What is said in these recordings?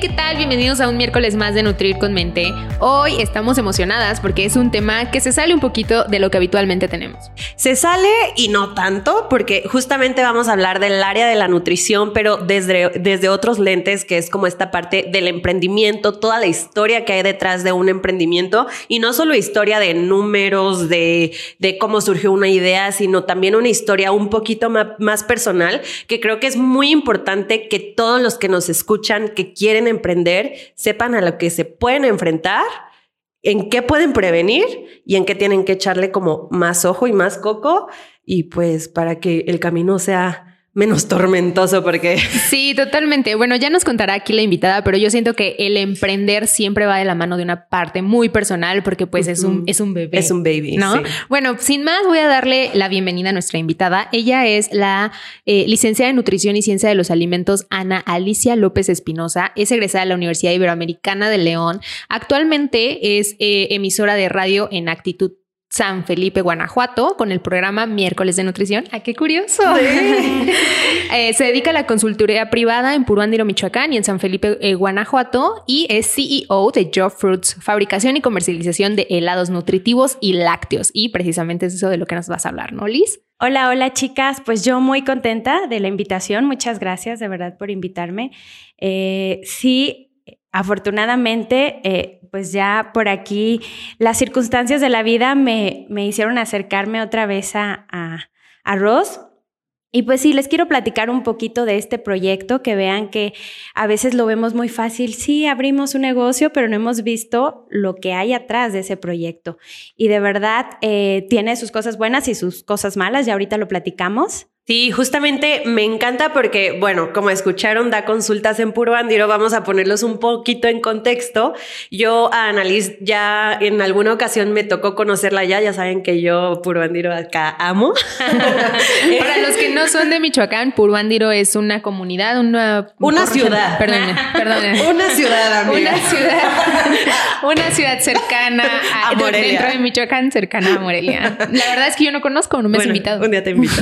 ¿Qué tal? Bienvenidos a un miércoles más de Nutrir con Mente. Hoy estamos emocionadas porque es un tema que se sale un poquito de lo que habitualmente tenemos. Se sale y no tanto, porque justamente vamos a hablar del área de la nutrición, pero desde, desde otros lentes, que es como esta parte del emprendimiento, toda la historia que hay detrás de un emprendimiento, y no solo historia de números, de, de cómo surgió una idea, sino también una historia un poquito más, personal, que creo que es muy importante que todos los que nos escuchan, que quieren emprender, sepan a lo que se pueden enfrentar, en qué pueden prevenir y en qué tienen que echarle como más ojo y más coco y pues para que el camino sea menos tormentoso porque... Sí, totalmente. Bueno, ya nos contará aquí la invitada, pero yo siento que el emprender siempre va de la mano de una parte muy personal porque pues es, un, es un bebé. Es un baby, ¿no? Bueno, sin más voy a darle la bienvenida a nuestra invitada. Ella es la eh, licenciada en Nutrición y Ciencia de los Alimentos, Ana Alicia López Espinosa. Es egresada de la Universidad Iberoamericana de León. Actualmente es eh, emisora de radio en Actitud San Felipe, Guanajuato, con el programa Miércoles de Nutrición. ¡Ah, qué curioso! Eh, se dedica a la consultoría privada en Puruándiro, Michoacán y en San Felipe, eh, Guanajuato y es CEO de Joe Fruits, fabricación y comercialización de helados nutritivos y lácteos. Y precisamente es eso de lo que nos vas a hablar, ¿no, Liz? Hola, hola chicas, pues yo muy contenta de la invitación. Muchas gracias de verdad por invitarme. Eh, sí, afortunadamente, pues ya por aquí las circunstancias de la vida me, me hicieron acercarme otra vez a, a, a Ross. Y pues sí, les quiero platicar un poquito de este proyecto, que vean que a veces lo vemos muy fácil. Sí, abrimos un negocio, pero no hemos visto lo que hay atrás de ese proyecto. Y de verdad eh, tiene sus cosas buenas y sus cosas malas, ya ahorita lo platicamos. Sí, justamente me encanta porque, bueno, como escucharon, da consultas en Puro Andiro, vamos a ponerlos un poquito en contexto. Yo a Annalise ya en alguna ocasión me tocó conocerla ya, ya saben que yo Puro Andiro acá amo. Para los que no son de Michoacán, Puro Andiro es una comunidad, una... Una ciudad. Perdón, perdón. Una ciudad, amiga. Una ciudad, una ciudad cercana a, A Morelia. dentro de Michoacán, cercana a Morelia. La verdad es que yo no conozco, no me has Bueno, invitado. Un día te invito.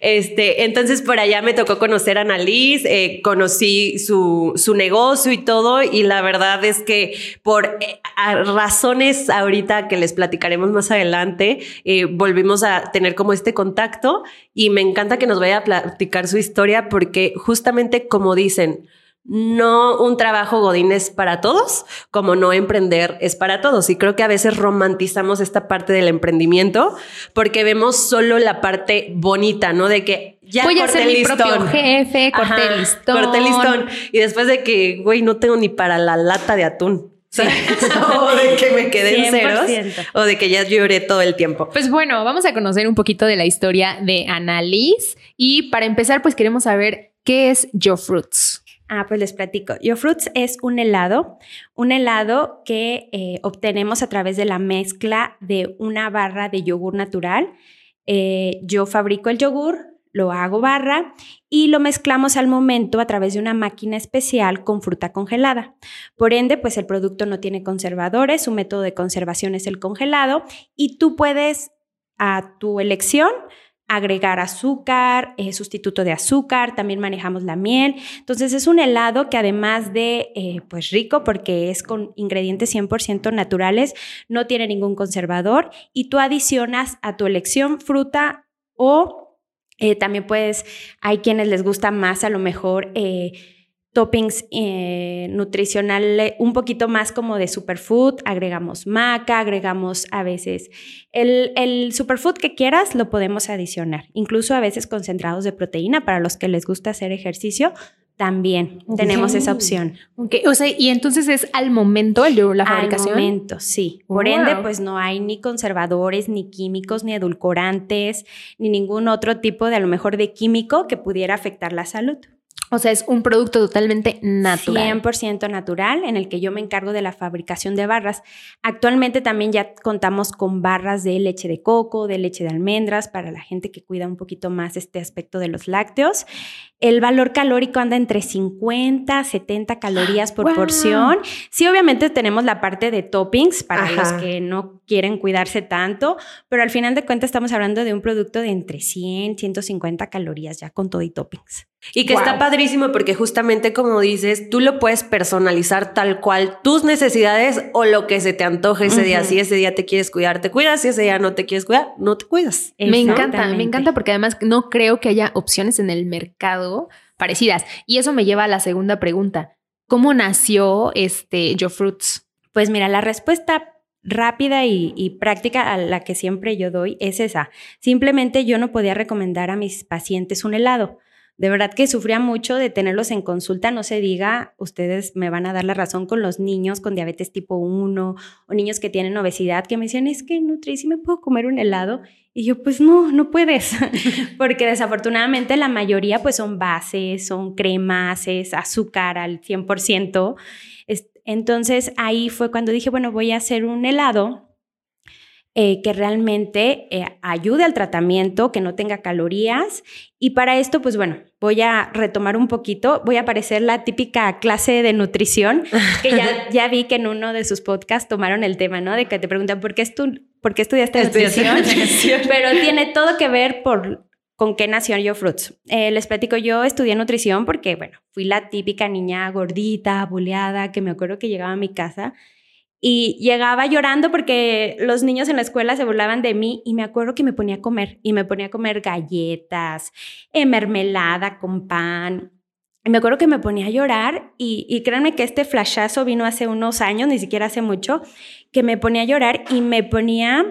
Este, entonces por allá me tocó conocer a Annalise, eh, conocí su, su negocio y todo, y la verdad es que por eh, razones ahorita que les platicaremos más adelante, eh, volvimos a tener como este contacto y me encanta que nos vaya a platicar su historia porque justamente como dicen, no un trabajo godín es para todos, como no emprender es para todos. Y creo que a veces romantizamos esta parte del emprendimiento porque vemos solo la parte bonita, ¿no? De que ya Voy a ser mi listón. propio jefe, corté Ajá, listón. Corté el listón. Y después de que, güey, no tengo ni para la lata de atún. o de que me quedé en ceros. 100%. O de que ya lloré todo el tiempo. Pues bueno, vamos a conocer un poquito de la historia de Annalise. Y para empezar, pues queremos saber qué es Joe Fruits. Ah, pues les platico. Yo Fruits es un helado, un helado que eh, obtenemos a través de la mezcla de una barra de yogur natural. Eh, yo fabrico el yogur, lo hago barra y lo mezclamos al momento a través de una máquina especial con fruta congelada. Por ende, pues el producto no tiene conservadores, su método de conservación es el congelado y tú puedes a tu elección agregar azúcar, eh, sustituto de azúcar, también manejamos la miel. Entonces es un helado que además de eh, pues rico porque es con ingredientes 100% naturales, no tiene ningún conservador y tú adicionas a tu elección fruta o eh, también puedes, hay quienes les gusta más a lo mejor toppings eh, nutricionales un poquito más como de superfood, agregamos maca, agregamos a veces el, el superfood que quieras lo podemos adicionar, incluso a veces concentrados de proteína para los que les gusta hacer ejercicio, También tenemos esa opción. Ok, o sea, y entonces es al momento el, la fabricación. Al momento, sí. Por ende, pues no hay ni conservadores, ni químicos, ni edulcorantes, ni ningún otro tipo de a lo mejor de químico que pudiera afectar la salud. O sea, es un producto totalmente natural. 100% natural en el que yo me encargo de la fabricación de barras. Actualmente también ya contamos con barras de leche de coco, de leche de almendras para la gente que cuida un poquito más este aspecto de los lácteos. El valor calórico anda entre 50 a 70 calorías por porción. Sí, obviamente tenemos la parte de toppings para los que no quieren cuidarse tanto, pero al final de cuentas estamos hablando de un producto de entre 100, 150 calorías ya con todo y toppings. Y que está padrísimo porque justamente como dices, tú lo puedes personalizar tal cual tus necesidades o lo que se te antoje ese día. Si ese día te quieres cuidar, te cuidas. Si ese día no te quieres cuidar, no te cuidas. Me encanta, me encanta porque además no creo que haya opciones en el mercado parecidas. Y eso me lleva a la segunda pregunta. ¿Cómo nació este Joe Fruits? Pues mira, la respuesta rápida y, práctica a la que siempre yo doy es esa. Simplemente yo no podía recomendar a mis pacientes un helado. De verdad que sufría mucho de tenerlos en consulta, no se diga, ustedes me van a dar la razón con los niños con diabetes tipo 1 o niños que tienen obesidad que me decían, es que Nutri, ¿sí me puedo comer un helado? Y yo, pues no, no puedes, porque desafortunadamente la mayoría pues son bases, son cremas, es azúcar al 100%. Entonces ahí fue cuando dije, bueno, voy a hacer un helado eh, que realmente eh, ayude al tratamiento, que no tenga calorías. Y para esto, pues bueno, voy a retomar un poquito, voy a aparecer la típica clase de nutrición, que ya, ya vi que en uno de sus podcasts tomaron el tema, ¿no? De que te preguntan, ¿por qué, estu ¿por qué estudiaste nutrición? Pero tiene todo que ver por con qué nació Yo Fruits. Eh, les platico, yo estudié nutrición porque, bueno, fui la típica niña gordita, buleada, que me acuerdo que llegaba a mi casa y llegaba llorando porque los niños en la escuela se burlaban de mí y me acuerdo que me ponía a comer y me ponía a comer galletas, eh, mermelada con pan. Y me acuerdo que me ponía a llorar y, y créanme que este flashazo vino hace unos años, ni siquiera hace mucho, que me ponía a llorar y me ponía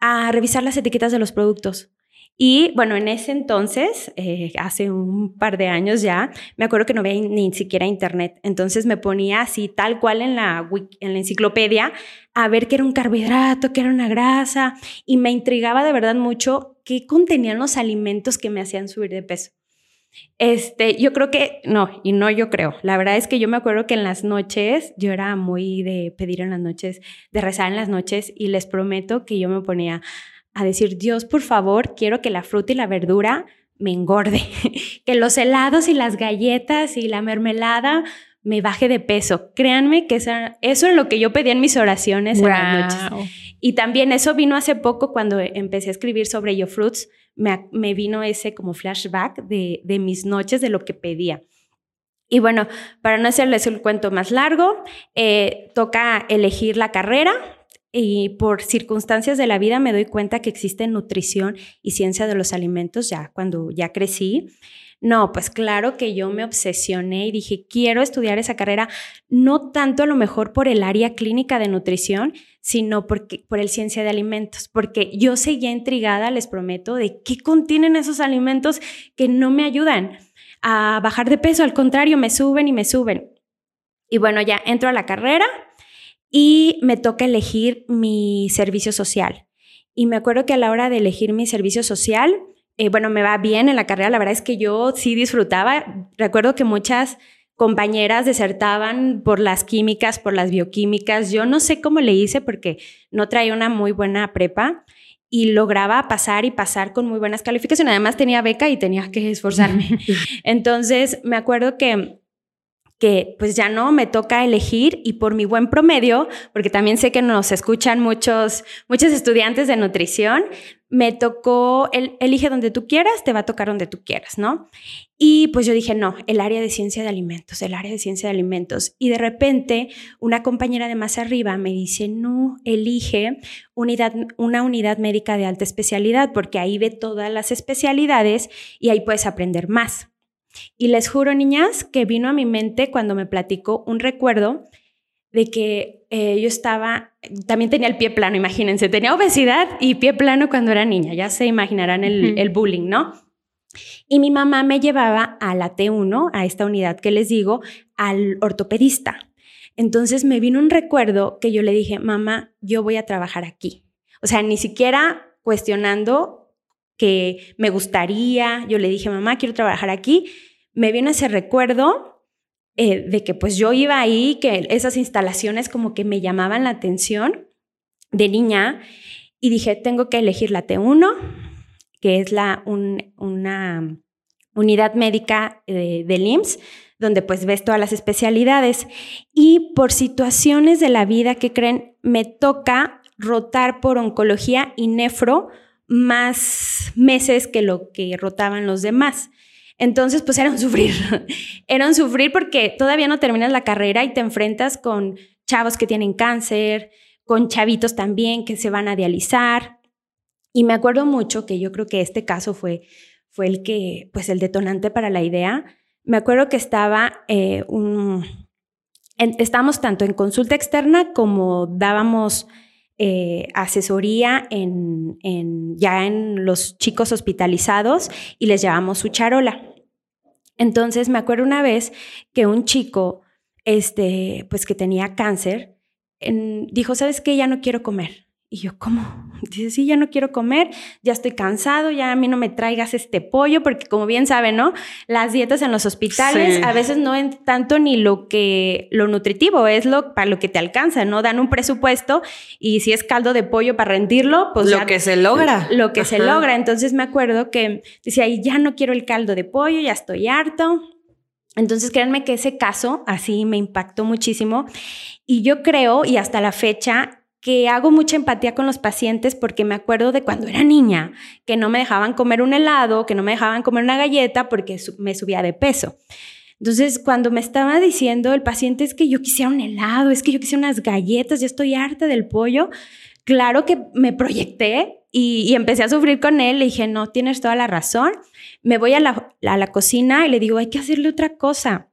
a revisar las etiquetas de los productos. Y bueno, en ese entonces, eh, hace un par de años ya, me acuerdo que no veía ni siquiera internet. Entonces me ponía así, tal cual en la, en la enciclopedia, a ver qué era un carbohidrato, qué era una grasa. Y me intrigaba de verdad mucho qué contenían los alimentos que me hacían subir de peso. Este, yo creo que, no, y no yo creo. La verdad es que yo me acuerdo que en las noches, yo era muy de pedir en las noches, de rezar en las noches, y les prometo que yo me ponía a decir, Dios, por favor, quiero que la fruta y la verdura me engorde, que los helados y las galletas y la mermelada me baje de peso. Créanme que eso, eso es lo que yo pedía en mis oraciones en las noches. Y también eso vino hace poco cuando empecé a escribir sobre Yo Fruits, me, me vino ese como flashback de, de mis noches, de lo que pedía. Y bueno, para no hacerles el cuento más largo, eh, toca elegir la carrera y por circunstancias de la vida me doy cuenta que existe nutrición y ciencia de los alimentos ya cuando ya crecí. No, pues claro que yo me obsesioné y dije, quiero estudiar esa carrera, no tanto a lo mejor por el área clínica de nutrición, sino porque, por el ciencia de alimentos, porque yo seguía intrigada, les prometo, de qué contienen esos alimentos que no me ayudan a bajar de peso, al contrario, me suben y me suben. Y bueno, ya entro a la carrera y me toca elegir mi servicio social. Y me acuerdo que a la hora de elegir mi servicio social, eh, bueno, me va bien en la carrera, la verdad es que yo sí disfrutaba. Recuerdo que muchas compañeras desertaban por las químicas, por las bioquímicas. Yo no sé cómo le hice porque no traía una muy buena prepa y lograba pasar y pasar con muy buenas calificaciones. Además tenía beca y tenía que esforzarme. Entonces, me acuerdo que que pues ya no me toca elegir y por mi buen promedio, porque también sé que nos escuchan muchos, muchos estudiantes de nutrición, me tocó, el, elige donde tú quieras, te va a tocar donde tú quieras, ¿no? Y pues yo dije, no, el área de ciencia de alimentos, el área de ciencia de alimentos. Y de repente una compañera de más arriba me dice, no, elige unidad, una unidad médica de alta especialidad, porque ahí ve todas las especialidades y ahí puedes aprender más. Y les juro, niñas, que vino a mi mente cuando me platicó un recuerdo de que eh, yo estaba, también tenía el pie plano, imagínense, tenía obesidad y pie plano cuando era niña, ya se imaginarán el, el bullying, ¿no? Y mi mamá me llevaba a la T1, a esta unidad que les digo, al ortopedista. Entonces me vino un recuerdo que yo le dije, mamá, yo voy a trabajar aquí. O sea, ni siquiera cuestionando que me gustaría, yo le dije, mamá, quiero trabajar aquí. Me vino ese recuerdo eh, de que pues yo iba ahí, que esas instalaciones como que me llamaban la atención de niña y dije, tengo que elegir la T1, que es la, una unidad médica de, del IMSS, donde pues ves todas las especialidades. Y por situaciones de la vida que creen, me toca rotar por oncología y nefro más meses que lo que rotaban los demás. Entonces, pues era un sufrir. era un sufrir porque todavía no terminas la carrera y te enfrentas con chavos que tienen cáncer, con chavitos también que se van a dializar. Y me acuerdo mucho que yo creo que este caso fue, fue el que, pues el detonante para la idea. Me acuerdo que estaba eh, un, estábamos tanto en consulta externa como dábamos eh, asesoría en, en, ya en los chicos hospitalizados y les llevamos su charola. Entonces me acuerdo una vez que un chico, este, pues que tenía cáncer, dijo, ¿sabes qué? Ya no quiero comer. Y yo, ¿cómo? Dice, sí, ya no quiero comer, ya estoy cansado, ya a mí no me traigas este pollo, porque como bien saben, ¿no? Las dietas en los hospitales a veces no es tanto ni lo que, lo nutritivo, es lo para lo que te alcanza, ¿no? Dan un presupuesto y si es caldo de pollo para rendirlo, pues... Lo que se logra. Lo que se logra. Entonces me acuerdo que decía, ya no quiero el caldo de pollo, ya estoy harto. Entonces, créanme que ese caso así me impactó muchísimo y yo creo, y hasta la fecha, que hago mucha empatía con los pacientes porque me acuerdo de cuando era niña, que no me dejaban comer un helado, que no me dejaban comer una galleta porque me subía de peso. Entonces, cuando me estaba diciendo el paciente es que yo quisiera un helado, es que yo quisiera unas galletas, ya estoy harta del pollo, claro que me proyecté y, empecé a sufrir con él. Le dije, no, tienes toda la razón. Me voy a la cocina y le digo, hay que hacerle otra cosa.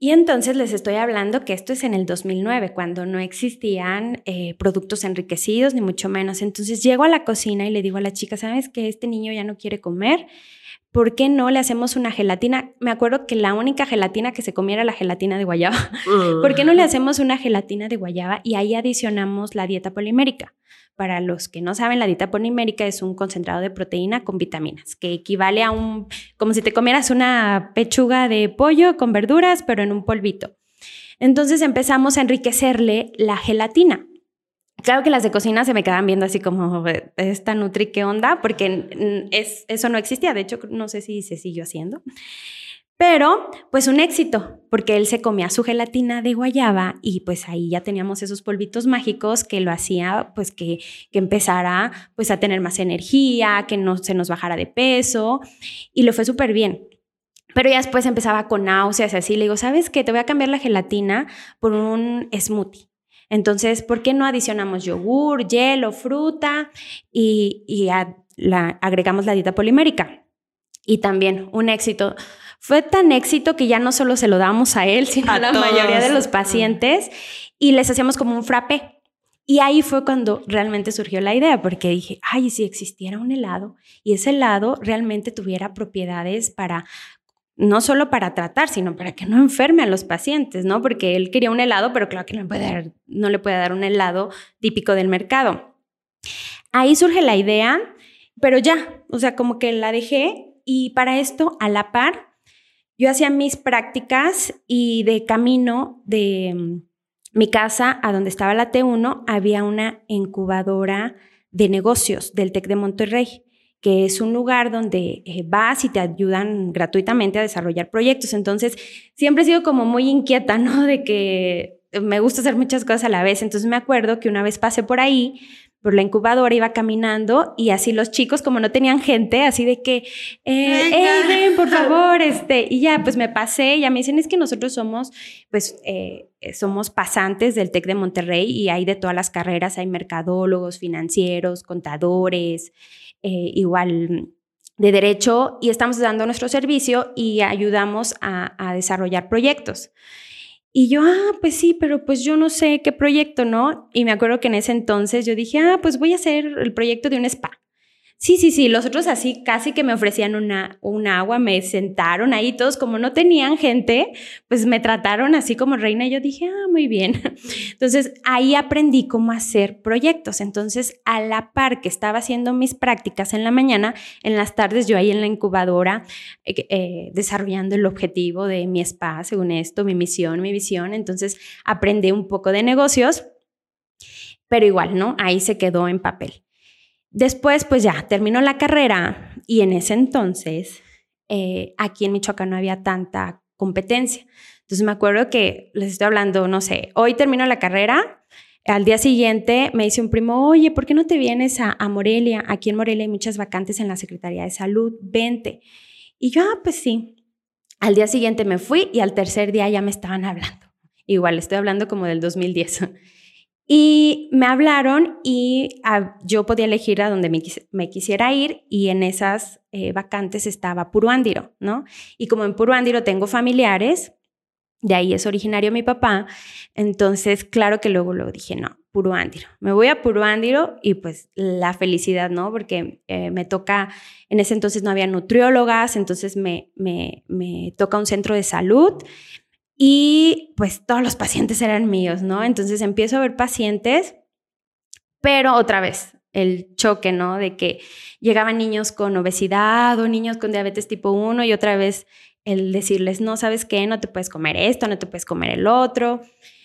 Y entonces les estoy hablando que esto es en el 2009, cuando no existían eh, productos enriquecidos, ni mucho menos. Entonces llego a la cocina y le digo a la chica, ¿sabes que este niño ya no quiere comer? ¿Por qué no le hacemos una gelatina? Me acuerdo que la única gelatina que se comía era la gelatina de guayaba. ¿Por qué no le hacemos una gelatina de guayaba y ahí adicionamos la dieta polimérica? Para los que no saben, la dieta polimérica es un concentrado de proteína con vitaminas, que equivale a un, como si te comieras una pechuga de pollo con verduras, pero en un polvito. Entonces empezamos a enriquecerle la gelatina. Claro que las de cocina se me quedan viendo así como, esta Nutri, ¿qué onda? Porque es, eso no existía, de hecho no sé si se siguió haciendo. Pero, pues un éxito, porque él se comía su gelatina de guayaba y pues ahí ya teníamos esos polvitos mágicos que lo hacía pues que, que empezara pues a tener más energía, que no se nos bajara de peso y lo fue súper bien. Pero ya después empezaba con náuseas así, le digo, ¿sabes qué? Te voy a cambiar la gelatina por un smoothie. Entonces, ¿por qué no adicionamos yogur, hielo, fruta y, y agregamos la dieta polimérica? Y también un éxito fue tan éxito que ya no solo se lo damos a él, sino a, la mayoría de los pacientes y les hacíamos como un frappé. Y ahí fue cuando realmente surgió la idea, porque dije, ay, si existiera un helado y ese helado realmente tuviera propiedades para no solo para tratar, sino para que no enferme a los pacientes, ¿no? Porque él quería un helado, pero claro que no, puede dar, no le puede dar un helado típico del mercado. Ahí surge la idea, pero ya, o sea, como que la dejé y para esto, a la par, yo hacía mis prácticas y de camino de mm, mi casa a donde estaba la T1 había una incubadora de negocios del TEC de Monterrey, que es un lugar donde eh, vas y te ayudan gratuitamente a desarrollar proyectos. Entonces, siempre he sido como muy inquieta, ¿no? De que me gusta hacer muchas cosas a la vez. Entonces, me acuerdo que una vez pasé por ahí, por la incubadora, iba caminando y así los chicos, como no tenían gente, así de que, eh, ven, por favor, este, y ya, pues me pasé, y ya me dicen, es que nosotros somos, pues, eh, somos pasantes del TEC de Monterrey y hay de todas las carreras, hay mercadólogos, financieros, contadores, eh, igual de derecho, y estamos dando nuestro servicio y ayudamos a, a desarrollar proyectos. Y yo, ah, pues sí, pero pues yo no sé qué proyecto, ¿no? Y me acuerdo que en ese entonces yo dije, ah, pues voy a hacer el proyecto de un spa. Sí, sí, sí, los otros así casi que me ofrecían una, un agua, me sentaron ahí todos, como no tenían gente, pues me trataron así como reina y yo dije, ah, muy bien. Entonces ahí aprendí cómo hacer proyectos. Entonces a la par que estaba haciendo mis prácticas en la mañana, en las tardes yo ahí en la incubadora eh, eh, desarrollando el objetivo de mi spa, según esto, mi misión, mi visión. Entonces aprendí un poco de negocios, pero igual, ¿no? Ahí se quedó en papel. Después, pues ya, terminó la carrera y en ese entonces, eh, aquí en Michoacán no había tanta competencia. Entonces me acuerdo que les estoy hablando, no sé, hoy termino la carrera, al día siguiente me dice un primo, oye, ¿por qué no te vienes a, a, Morelia? Aquí en Morelia hay muchas vacantes en la Secretaría de Salud, vente. Y yo, ah, pues sí. Al día siguiente me fui y al tercer día ya me estaban hablando. Igual, estoy hablando como del 2010. Y me hablaron y ah, yo podía elegir a donde me, quisiera ir y en esas eh, vacantes estaba Puruándiro, ¿no? Y como en Puruándiro tengo familiares, de ahí es originario mi papá, entonces claro que luego lo dije, no, Puruándiro. Me voy a Puruándiro y pues la felicidad, ¿no? Porque eh, me toca, en ese entonces no había nutriólogas, entonces me, me, me toca un centro de salud y pues todos los pacientes eran míos, ¿no? Entonces empiezo a ver pacientes, pero otra vez, el choque, ¿no? De que llegaban niños con obesidad o niños con diabetes tipo 1 y otra vez el decirles, no, ¿sabes qué? No te puedes comer esto, no te puedes comer el otro.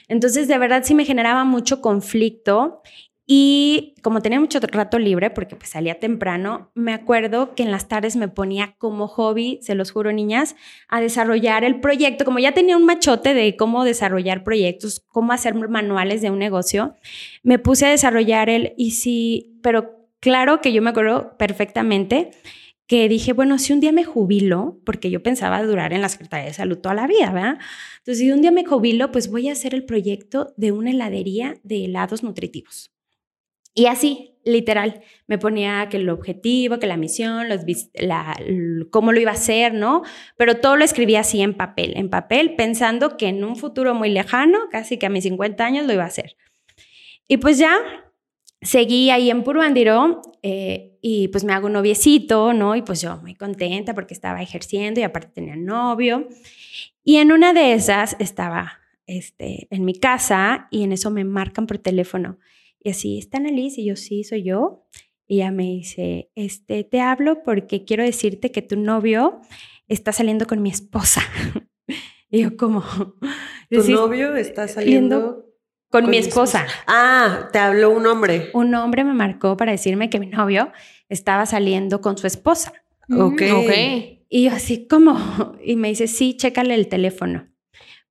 Entonces, de verdad sí me generaba mucho conflicto y como tenía mucho rato libre, porque pues salía temprano, me acuerdo que en las tardes me ponía como hobby, se los juro niñas, a desarrollar el proyecto. Como ya tenía un machote de cómo desarrollar proyectos, cómo hacer manuales de un negocio, me puse a desarrollar el, y sí, pero claro que yo me acuerdo perfectamente que dije, bueno, si un día me jubilo, porque yo pensaba durar en la Secretaría de Salud toda la vida, ¿verdad? Entonces, si un día me jubilo, pues voy a hacer el proyecto de una heladería de helados nutritivos. Y así, literal, me ponía que el objetivo, que la misión, los, la, cómo lo iba a hacer, ¿no? Pero todo lo escribía así en papel, en papel, pensando que en un futuro muy lejano, casi que a mis 50 años, lo iba a hacer. Y pues ya seguí ahí en Puruandiro eh, y pues me hago un noviecito, ¿no? Y pues yo muy contenta porque estaba ejerciendo y aparte tenía novio. Y en una de esas estaba este, en mi casa y en eso me marcan por teléfono y así, ¿está Annalise? Y yo, sí, soy yo. Y ella me dice, este, te hablo porque quiero decirte que tu novio está saliendo con mi esposa. y yo, ¿cómo? ¿Tu novio está saliendo con, mi esposa? Ah, te habló un hombre. Un hombre me marcó para decirme que mi novio estaba saliendo con su esposa. Ok. Y yo así, ¿cómo? Y me dice, sí, chécale el teléfono.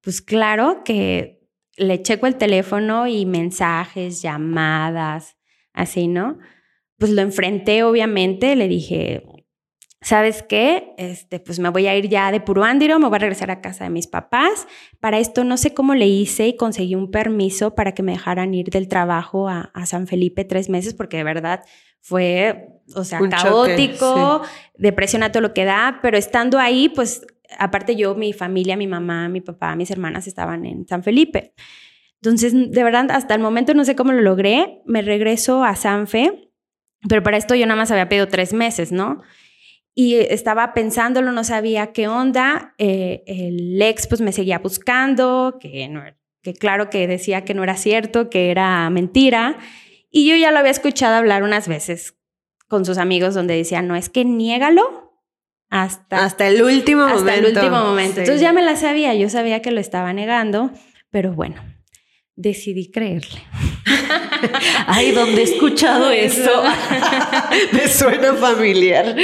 Pues claro que le checo el teléfono y mensajes, llamadas, así, ¿no? Pues lo enfrenté, obviamente, le dije, ¿sabes qué? Este, pues me voy a ir ya de Puruándiro, me voy a regresar a casa de mis papás. Para esto no sé cómo le hice y conseguí un permiso para que me dejaran ir del trabajo a, San Felipe tres meses, porque de verdad fue, o sea, caótico, depresión a todo lo que da, pero estando ahí, pues aparte yo, mi familia, mi mamá, mi papá, mis hermanas estaban en San Felipe. Entonces, de verdad, hasta el momento no sé cómo lo logré. Me regreso a Sanfe, pero para esto yo nada más había pedido tres meses, ¿no? Y estaba pensándolo, no sabía qué onda. Eh, el ex pues me seguía buscando, que, no, que claro que decía que no era cierto, que era mentira. Y yo ya lo había escuchado hablar unas veces con sus amigos donde decía, no, es que niégalo hasta, hasta el último momento. Hasta el último momento. Entonces ya me la sabía, yo sabía que lo estaba negando, pero bueno, decidí creerle. Ay, ¿dónde he escuchado eso? Me suena familiar.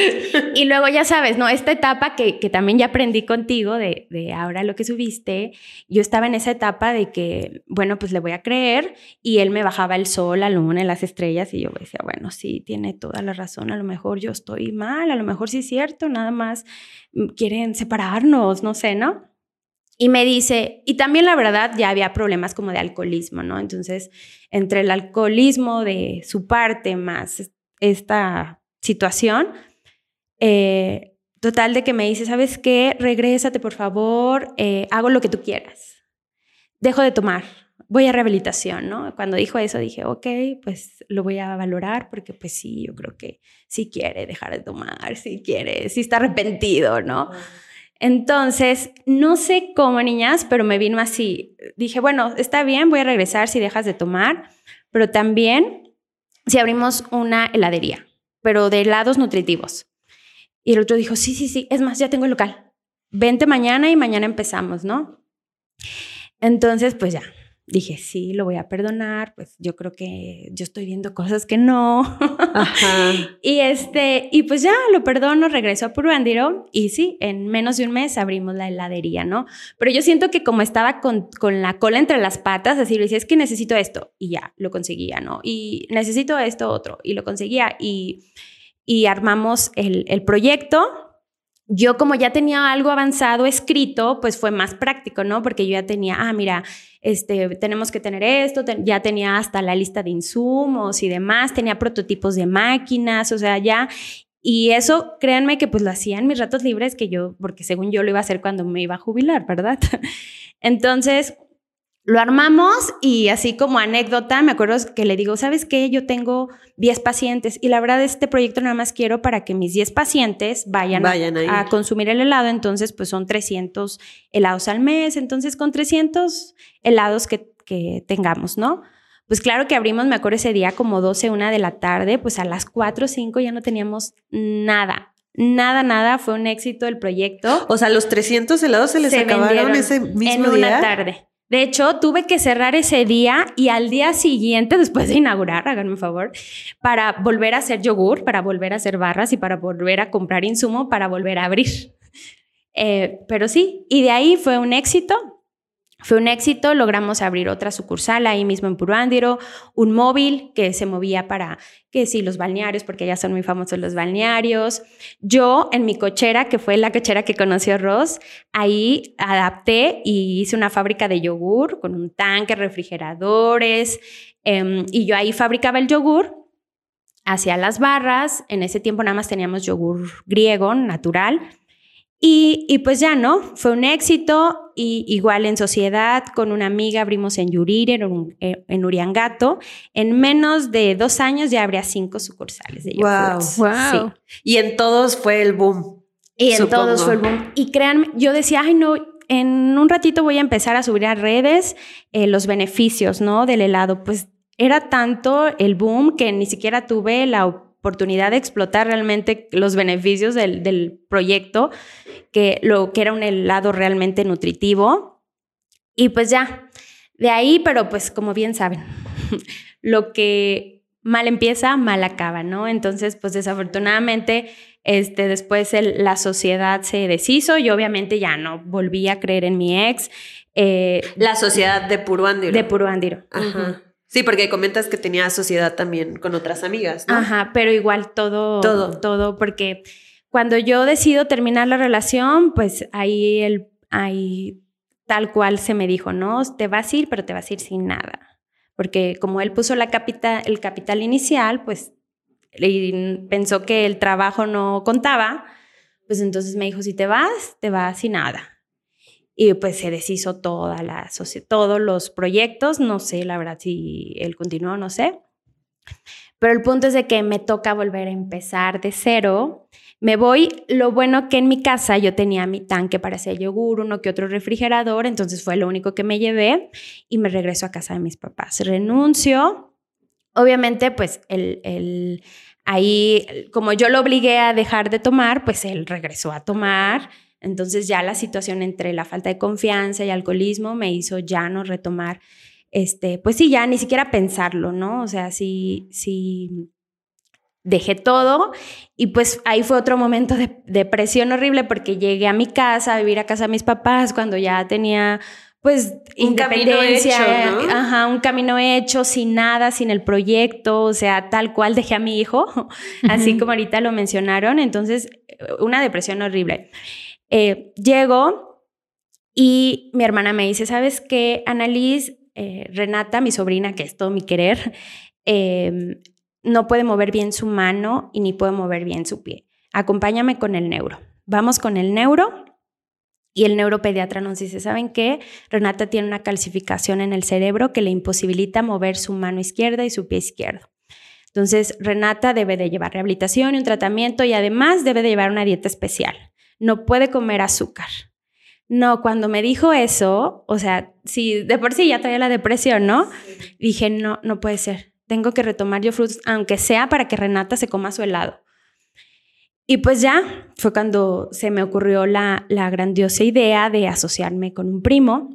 Y luego ya sabes, ¿no? Esta etapa que, que también ya aprendí contigo de, de, ahora lo que subiste, yo estaba en esa etapa de que, bueno, pues le voy a creer y él me bajaba el sol, la luna, las estrellas y yo decía, bueno, sí, tiene toda la razón, a lo mejor yo estoy mal, a lo mejor sí es cierto, nada más mm, quieren separarnos, no sé, ¿no? Y me dice, y también la verdad ya había problemas como de alcoholismo, ¿no? Entonces, entre el alcoholismo de su parte más esta situación, eh, total de que me dice, ¿sabes qué? Regrésate, por favor, eh, hago lo que tú quieras. Dejo de tomar, voy a rehabilitación, ¿no? Cuando dijo eso dije, ok, pues lo voy a valorar porque pues sí, yo creo que sí quiere dejar de tomar, sí quiere, sí está arrepentido, ¿no? Entonces, no sé cómo, niñas, pero me vino así. Dije, bueno, está bien, voy a regresar si dejas de tomar, pero también si abrimos una heladería, pero de helados nutritivos. Y el otro dijo, sí, sí, sí, es más, ya tengo el local. Vente mañana y mañana empezamos, ¿no? Entonces, pues ya, dije, sí, lo voy a perdonar, pues yo creo que yo estoy viendo cosas que no. Ajá. y este, y pues ya lo perdono, regreso a Puruándiro y sí, en menos de un mes abrimos la heladería, ¿no? Pero yo siento que como estaba con, con la cola entre las patas, así le decía, es que necesito esto y ya, lo conseguía, ¿no? Y necesito esto otro y lo conseguía y, y armamos el, el proyecto yo como ya tenía algo avanzado escrito, pues fue más práctico, ¿no? Porque yo ya tenía, ah, mira, este, tenemos que tener esto, ya tenía hasta la lista de insumos y demás, tenía prototipos de máquinas, o sea, ya, y eso, créanme que pues lo hacía en mis ratos libres que yo, porque según yo lo iba a hacer cuando me iba a jubilar, ¿verdad? Entonces, lo armamos y así como anécdota, me acuerdo que le digo, ¿sabes qué? Yo tengo 10 pacientes y la verdad este proyecto nada más quiero para que mis 10 pacientes vayan, a, consumir el helado, entonces pues son 300 helados al mes, entonces con 300 helados que, que tengamos, ¿no? Pues claro que abrimos, me acuerdo ese día como 12, una de la tarde, pues a las 4 o 5 ya no teníamos nada, Nada, nada, fue un éxito el proyecto. O sea, los 300 helados se les acabaron ese mismo en una tarde. De hecho, tuve que cerrar ese día y al día siguiente, después de inaugurar, háganme un favor, para volver a hacer yogur, para volver a hacer barras y para volver a comprar insumo, para volver a abrir. Eh, pero sí, y de ahí fue un éxito. Fue un éxito, logramos abrir otra sucursal ahí mismo en Puruándiro, un móvil que se movía para que sí, los balnearios, porque ya son muy famosos los balnearios. Yo en mi cochera, que fue la cochera que conoció Ross, ahí adapté y hice una fábrica de yogur con un tanque, refrigeradores, em, y yo ahí fabricaba el yogur hacia las barras. En ese tiempo nada más teníamos yogur griego, natural y, pues ya no, fue un éxito. Y igual en sociedad, con una amiga abrimos en Yuriri, en, eh, en Uriangato. En menos de dos años ya habría cinco sucursales de Wow, wow. Y en todos fue el boom. Y en todos fue el boom. Y créanme, yo decía, ay, no, en un ratito voy a empezar a subir a redes eh, los beneficios, ¿no? Del helado. Pues era tanto el boom que ni siquiera tuve la oportunidad de explotar realmente los beneficios del, proyecto, que lo que era un helado realmente nutritivo. Y pues ya, de ahí, pero pues como bien saben, lo que mal empieza, mal acaba, ¿no? Entonces, pues desafortunadamente, este, después la sociedad se deshizo y obviamente ya no volví a creer en mi ex. Eh, la sociedad de Puruándiro. De Puruándiro. Ajá. Sí, porque comentas que tenía sociedad también con otras amigas, ¿no? Ajá, pero igual todo, todo, todo, porque cuando yo decido terminar la relación, pues ahí el, ahí tal cual se me dijo, no, te vas a ir, pero te vas a ir sin nada, porque como él puso la capital, el capital inicial, pues y pensó que el trabajo no contaba, pues entonces me dijo, si te vas, te vas sin nada y pues se deshizo toda la todos los proyectos, no sé la verdad si él continuó, no sé. Pero el punto es de que me toca volver a empezar de cero. Me voy, lo bueno que en mi casa yo tenía mi tanque para hacer yogur, uno que otro refrigerador, entonces fue lo único que me llevé y me regreso a casa de mis papás. Renuncio. Obviamente, pues el, el ahí, como yo lo obligué a dejar de tomar, pues él regresó a tomar entonces ya la situación entre la falta de confianza y alcoholismo me hizo ya no retomar, este, pues sí, ya ni siquiera pensarlo, ¿no? O sea, sí, sí dejé todo y pues ahí fue otro momento de depresión horrible porque llegué a mi casa, a vivir a casa de mis papás cuando ya tenía pues un independencia, camino hecho, ajá, un camino hecho sin nada, sin el proyecto, o sea, tal cual dejé a mi hijo, así como ahorita lo mencionaron, entonces una depresión horrible. Eh, llego y mi hermana me dice, ¿sabes qué, Annalise? Eh, Renata, mi sobrina, que es todo mi querer, em, no puede mover bien su mano y ni puede mover bien su pie. Acompáñame con el neuro. Vamos con el neuro Y el neuropediatra nos dice, ¿saben qué? Renata tiene una calcificación en el cerebro que le imposibilita mover su mano izquierda y su pie izquierdo. Entonces, Renata debe de llevar rehabilitación y un tratamiento y además debe de llevar una dieta especial. No puede comer azúcar. No, cuando me dijo eso, o sea, si de por sí ya traía la depresión, ¿no? Dije, no, no puede ser. Tengo que retomar yo frutos, aunque sea para que Renata se coma su helado. Y pues ya fue cuando se me ocurrió la, la grandiosa idea de asociarme con un primo.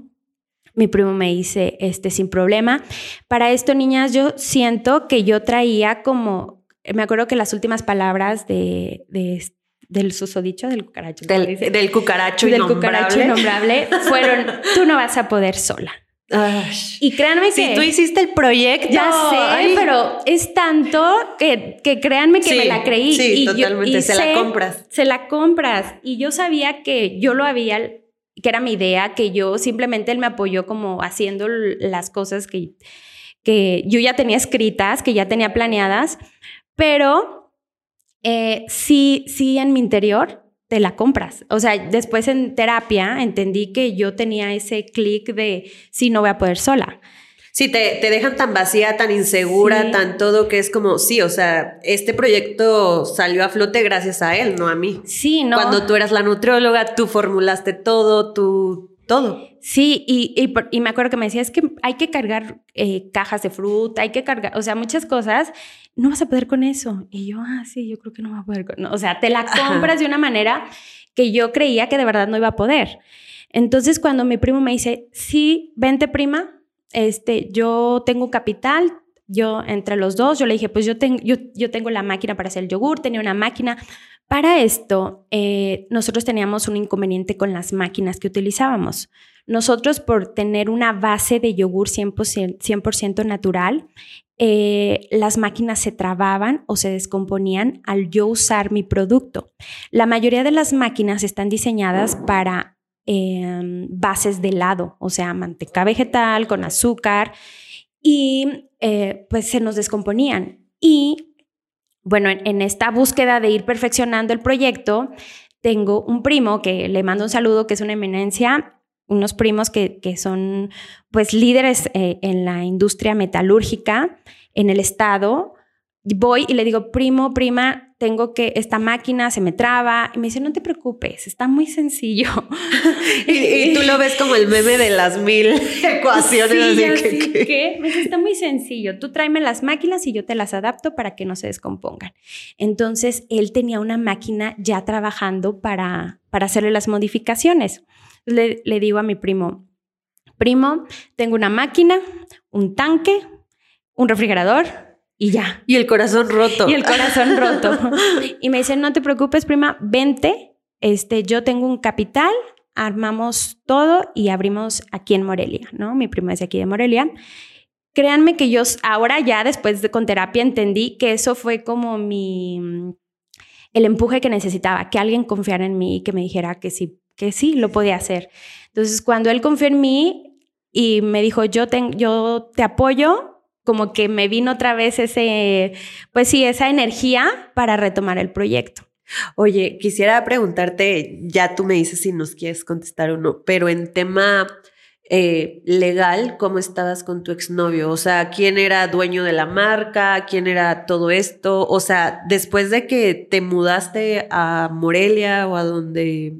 Mi primo me dice, este, sin problema. Para esto, niñas, yo siento que yo traía como, me acuerdo que las últimas palabras de, de del susodicho del cucaracho. Del, del cucaracho del cucaracho innombrable fueron, tú no vas a poder sola. Y créanme que. Si tú hiciste el proyecto. Ya sé, pero es tanto que, que créanme que me la creí. Sí, y totalmente. se la compras. Se la compras. Y yo sabía que yo lo había, que era mi idea, que yo simplemente él me apoyó como haciendo las cosas que, que yo ya tenía escritas, que ya tenía planeadas. Pero eh, sí, sí, en mi interior te la compras. O sea, después en terapia entendí que yo tenía ese clic de, sí, no voy a poder sola. Sí, te, te dejan tan vacía, tan insegura, tan todo, que es como, sí, o sea, este proyecto salió a flote gracias a él, no a mí. Sí, no. Cuando tú eras la nutrióloga, tú formulaste todo, tú, todo. Sí, y, y, me acuerdo que me decía, es que hay que cargar eh, cajas de fruta, hay que cargar, o sea, muchas cosas no vas a poder con eso. Y yo, ah, sí, yo creo que no va a poder con O sea, te la compras de una manera que yo creía que de verdad no iba a poder. Entonces, cuando mi primo me dice, sí, vente prima, este, yo tengo capital, yo entre los dos, yo le dije, pues yo, tengo yo, yo tengo la máquina para hacer el yogur, tenía una máquina. Para esto, eh, nosotros teníamos un inconveniente con las máquinas que utilizábamos. Nosotros, por tener una base de yogur 100%, 100 natural, eh, las máquinas se trababan o se descomponían al yo usar mi producto. La mayoría de las máquinas están diseñadas para em, bases de helado, o sea, manteca vegetal con azúcar, y eh, pues se nos descomponían. Y bueno, en, esta búsqueda de ir perfeccionando el proyecto, tengo un primo que le mando un saludo, que es una eminencia, unos primos que, son pues líderes eh, en la industria metalúrgica en el estado. Voy y le digo, primo, prima, tengo que, esta máquina se me traba. Y me dice, no te preocupes, está muy sencillo. y, tú lo ves como el meme de las mil ecuaciones. Sí, que, Me dice, está muy sencillo. Tú tráeme las máquinas y yo te las adapto para que no se descompongan. Entonces, él tenía una máquina ya trabajando para, para hacerle las modificaciones le, digo a mi primo, primo, tengo una máquina, un tanque, un refrigerador y ya. Y el corazón roto. Y el corazón roto. Y me dice, no te preocupes, prima, vente, este, yo tengo un capital, armamos todo y abrimos aquí en Morelia, ¿no? Mi prima es aquí de Morelia. Créanme que yo ahora ya después de con terapia entendí que eso fue como mi el empuje que necesitaba, que alguien confiara en mí y que me dijera que sí que sí, lo podía hacer. Entonces, cuando él confió en mí y me dijo, yo te, yo te apoyo, como que me vino otra vez ese, pues sí, esa energía para retomar el proyecto. Oye, quisiera preguntarte, ya tú me dices si nos quieres contestar o no, pero en tema eh, legal, ¿cómo estabas con tu exnovio? O sea, ¿quién era dueño de la marca? ¿Quién era todo esto? O sea, después de que te mudaste a Morelia o a donde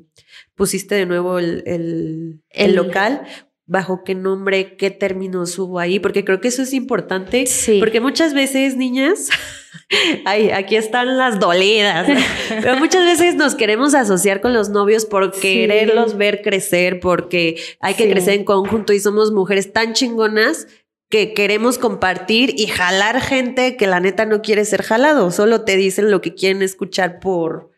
pusiste de nuevo el, el, local, bajo qué nombre, qué términos hubo ahí, porque creo que eso es importante, sí. porque muchas veces, niñas, ay, aquí están las dolidas, pero muchas veces nos queremos asociar con los novios por quererlos ver crecer, porque hay que crecer en conjunto y somos mujeres tan chingonas que queremos compartir y jalar gente que la neta no quiere ser jalado, solo te dicen lo que quieren escuchar por,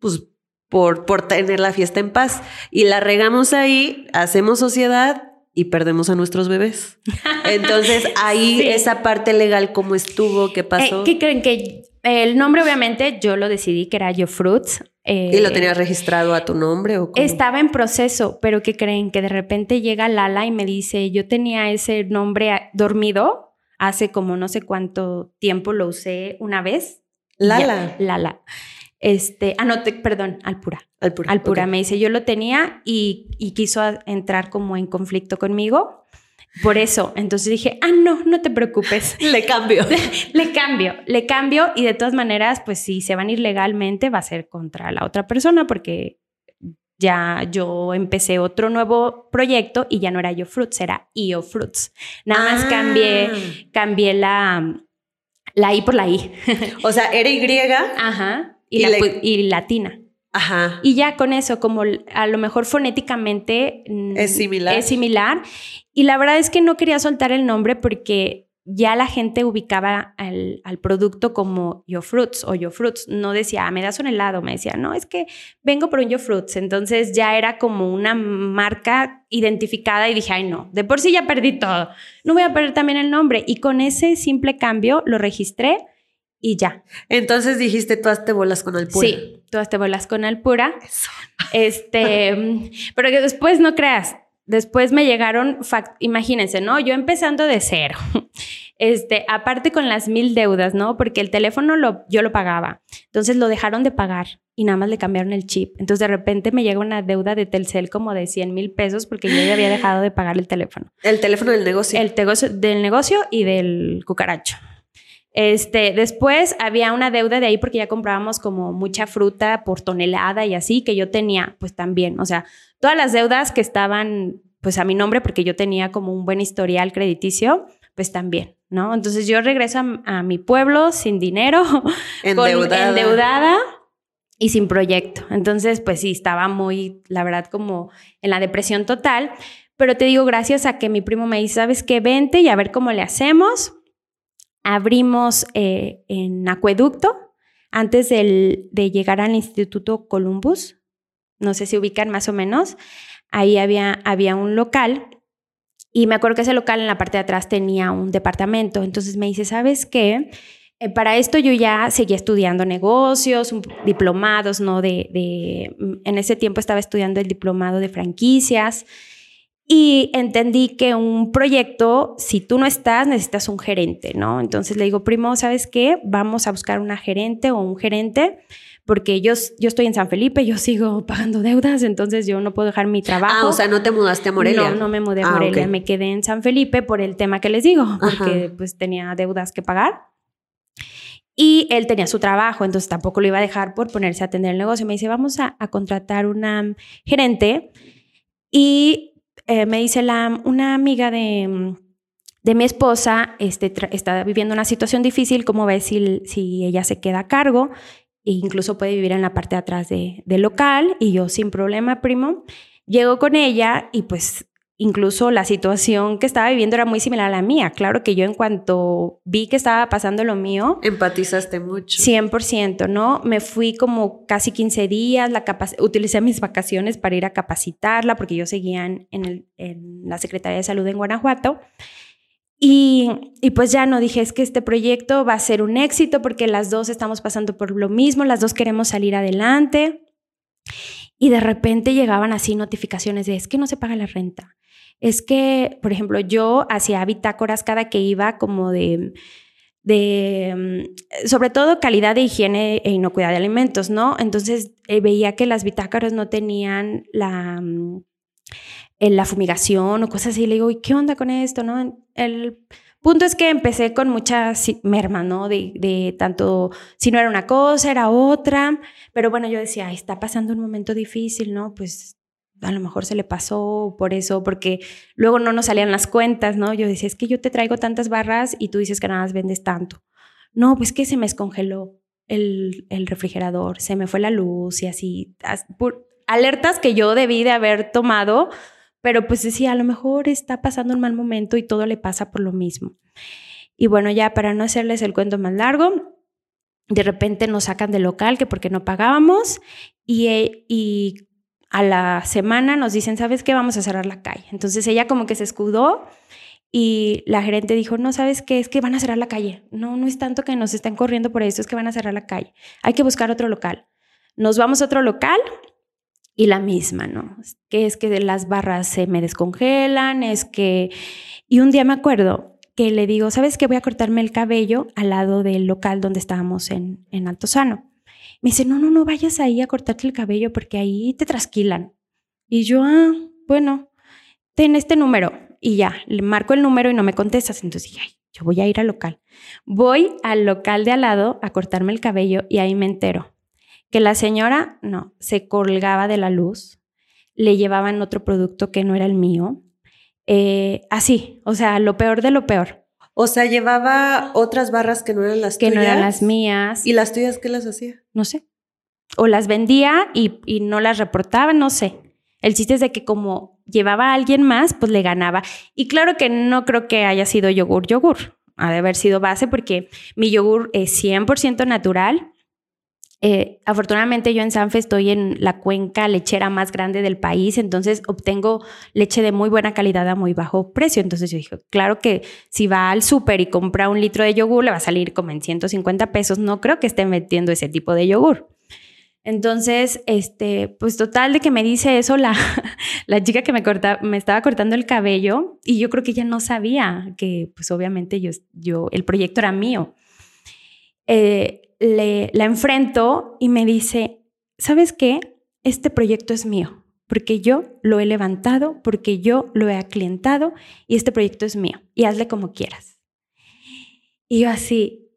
pues, por, por tener la fiesta en paz. Y la regamos ahí, hacemos sociedad y perdemos a nuestros bebés. Entonces, ahí esa parte legal, ¿cómo estuvo? ¿Qué pasó? Eh, ¿Qué creen? Que el nombre, obviamente, yo lo decidí que era Yo Fruits. Eh, ¿Y lo tenías registrado a tu nombre o Estaba en proceso, pero ¿qué creen? Que de repente llega Lala y me dice, yo tenía ese nombre dormido hace como no sé cuánto tiempo, lo usé una vez. Lala. Lala. Este, ah, no, te- perdón, Alpura. Alpura. Alpura ok. me dice, yo lo tenía y, y quiso entrar como en conflicto conmigo. Por eso, entonces dije, ah, no, no te preocupes. Le cambio. le cambio, le cambio y de todas maneras, pues si se van a ir legalmente, va a ser contra la otra persona porque ya yo empecé otro nuevo proyecto y ya no era Yo Fruits, era IO Fruits. Nada más Ah. cambié, cambié la, la I por la I. O sea, era Y. Ajá. Y, Y la le- pu- y latina. Ajá. Y ya con eso, como a lo mejor fonéticamente mm, Es similar. Es similar. Y la verdad es que no quería soltar el nombre porque ya la gente ubicaba al, al producto como Yo Fruits o Yo Fruits. No decía, "Ah, me das un helado, me decía, no, es que vengo por un Yo Fruits. Entonces ya era como una marca identificada y dije, ay, no, de por sí ya perdí todo. No voy a perder también el nombre. Y con ese simple cambio lo registré y ya. Entonces dijiste, tú te bolas con Alpura. Sí, todas te bolas con Alpura. Eso. Este, pero que después no creas. Después me llegaron, imagínense, ¿no? Yo empezando de cero. Este, aparte con las mil deudas, ¿no? Porque el teléfono lo, yo lo pagaba. Entonces lo dejaron de pagar y nada más le cambiaron el chip. Entonces de repente me llega una deuda de Telcel como de 100 mil pesos porque yo ya había dejado de pagar el teléfono El teléfono del negocio. el tegocio- del negocio y del cucaracho. Este, después había una deuda de ahí porque ya comprábamos como mucha fruta por tonelada y así que yo tenía, pues también, o sea, todas las deudas que estaban pues a mi nombre porque yo tenía como un buen historial crediticio, pues también, ¿no? Entonces yo regreso a, a mi pueblo sin dinero, con- endeudada. endeudada y sin proyecto. Entonces, pues sí, estaba muy, la verdad, como en la depresión total. Pero te digo, gracias a que mi primo me dice, ¿sabes qué? Vente y a ver cómo le hacemos. Abrimos eh, en Acueducto antes de llegar al Instituto Columbus. No sé si ubican más o menos. Ahí había, había un local y me acuerdo que ese local en la parte de atrás tenía un departamento. Entonces me dice, ¿sabes qué? Eh, para esto yo ya seguía estudiando negocios, diplomados, ¿no? De, de- en ese tiempo estaba estudiando el diplomado de franquicias y entendí que un proyecto, si tú no estás, necesitas un gerente, ¿no? Entonces le digo, primo, ¿sabes qué? Vamos a buscar una gerente o un gerente porque yo, yo estoy en San Felipe, yo sigo pagando deudas, entonces yo no puedo dejar mi trabajo. Ah, o sea, no te mudaste a Morelia. No, no me mudé a Ah, Morelia, ok. me quedé en San Felipe por el tema que les digo, porque Ajá. pues tenía deudas que pagar. Y él tenía su trabajo, entonces tampoco lo iba a dejar por ponerse a atender el negocio. Me dice, vamos a, a contratar una gerente. Y eh, me dice la, una amiga de, de mi esposa, este, está viviendo una situación difícil, ¿cómo ves si, si ella se queda a cargo? E incluso puede vivir en la parte de atrás de- del local. Y yo, sin problema, primo. Llego con ella y pues incluso la situación que estaba viviendo era muy similar a la mía. Claro que yo en cuanto vi que estaba pasando lo mío, Empatizaste mucho. 100%, ¿no? Me fui como casi 15 días, la utilicé mis vacaciones para ir a capacitarla porque yo seguía en, en el- en la Secretaría de Salud en Guanajuato. Y, y pues ya no dije, es que este proyecto va a ser un éxito porque las dos estamos pasando por lo mismo, las dos queremos salir adelante. Y de repente llegaban así notificaciones de, es que no se paga la renta. Es que, por ejemplo, yo hacía bitácoras cada que iba como de, de mm, sobre todo calidad de higiene e inocuidad de alimentos, ¿no? Entonces eh, veía que las bitácoras no tenían la, mm, eh, la fumigación o cosas así. Le digo, ¿y qué onda con esto, no? El punto es que empecé con mucha merma, ¿no? De, de tanto, si no era una cosa, era otra. Pero bueno, yo decía, "Ay, está pasando un momento difícil, ¿no? Pues a lo mejor se le pasó por eso, porque luego no nos salían las cuentas, ¿no? Yo decía, es que yo te traigo tantas barras y tú dices que nada más vendes tanto. No, pues que se me descongeló el, el refrigerador, se me fue la luz y así. alertas que yo debí de haber tomado, pero pues decía, a lo mejor está pasando un mal momento y todo le pasa por lo mismo. Y bueno, ya para no hacerles el cuento más largo, de repente nos sacan del local que porque no pagábamos y, eh, y a la semana nos dicen, ¿sabes qué? Vamos a cerrar la calle. Entonces ella como que se escudó y la gerente dijo, no, ¿sabes qué? Es que van a cerrar la calle. No, no es tanto que nos están corriendo por eso, es que van a cerrar la calle. Hay que buscar otro local. Nos vamos a otro local y la misma, ¿no? Que es que las barras se me descongelan, es que... Y un día me acuerdo que le digo, ¿sabes qué? Voy a cortarme el cabello al lado del local donde estábamos en, en Altozano. Me dice, no, no, no vayas ahí a cortarte el cabello porque ahí te trasquilan. Y yo, ah, bueno, ten este número. Y ya, le marco el número y no me contestas. Entonces dije, ay, yo voy a ir al local. Voy al local de al lado a cortarme el cabello y ahí me entero que la señora, no, se colgaba de la luz, le llevaban otro producto que no era el mío. Eh, así, o sea, lo peor de lo peor. O sea, llevaba otras barras que no eran las que tuyas. no eran las mías. ¿Y las tuyas qué las hacía? No sé. O las vendía y, y no las reportaba, no sé. El chiste es de que como llevaba a alguien más, pues le ganaba. Y claro que no creo que haya sido yogur, yogur. Ha de haber sido base porque mi yogur es 100% natural. Eh, afortunadamente yo en Sanfe estoy en la cuenca lechera más grande del país, entonces obtengo leche de muy buena calidad a muy bajo precio. Entonces yo dije, claro que si va al súper y compra un litro de yogur, le va a salir como en 150 pesos. No creo que esté metiendo ese tipo de yogur. Entonces, este, pues total de que me dice eso la, la chica que me, corta, me estaba cortando el cabello y yo creo que ella no sabía que pues obviamente yo, yo el proyecto era mío. Eh, le, la enfrento y me dice, ¿sabes qué? Este proyecto es mío, porque yo lo he levantado, porque yo lo he aclientado y este proyecto es mío y hazle como quieras. Y yo así,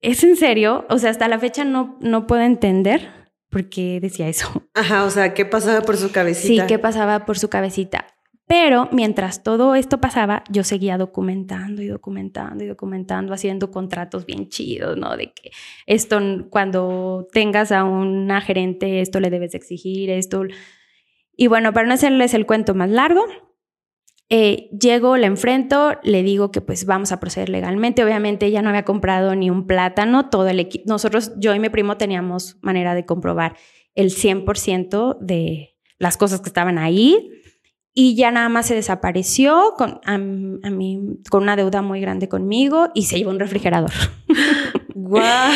¿es en serio? O sea, hasta la fecha no, no puedo entender por qué decía eso. Ajá, o sea, ¿qué pasaba por su cabecita? Sí, ¿qué pasaba por su cabecita? Pero mientras todo esto pasaba, yo seguía documentando y documentando y documentando, haciendo contratos bien chidos, ¿no? De que esto, cuando tengas a una gerente, esto le debes exigir, esto. Y bueno, para no hacerles el cuento más largo, eh, llego, le enfrento, le digo que pues vamos a proceder legalmente. Obviamente ella no había comprado ni un plátano, todo el equipo. Nosotros, yo y mi primo teníamos manera de comprobar el 100% de las cosas que estaban ahí y ya nada más se desapareció con, a, mí, con una deuda muy grande conmigo y se llevó un refrigerador. ¡Guau!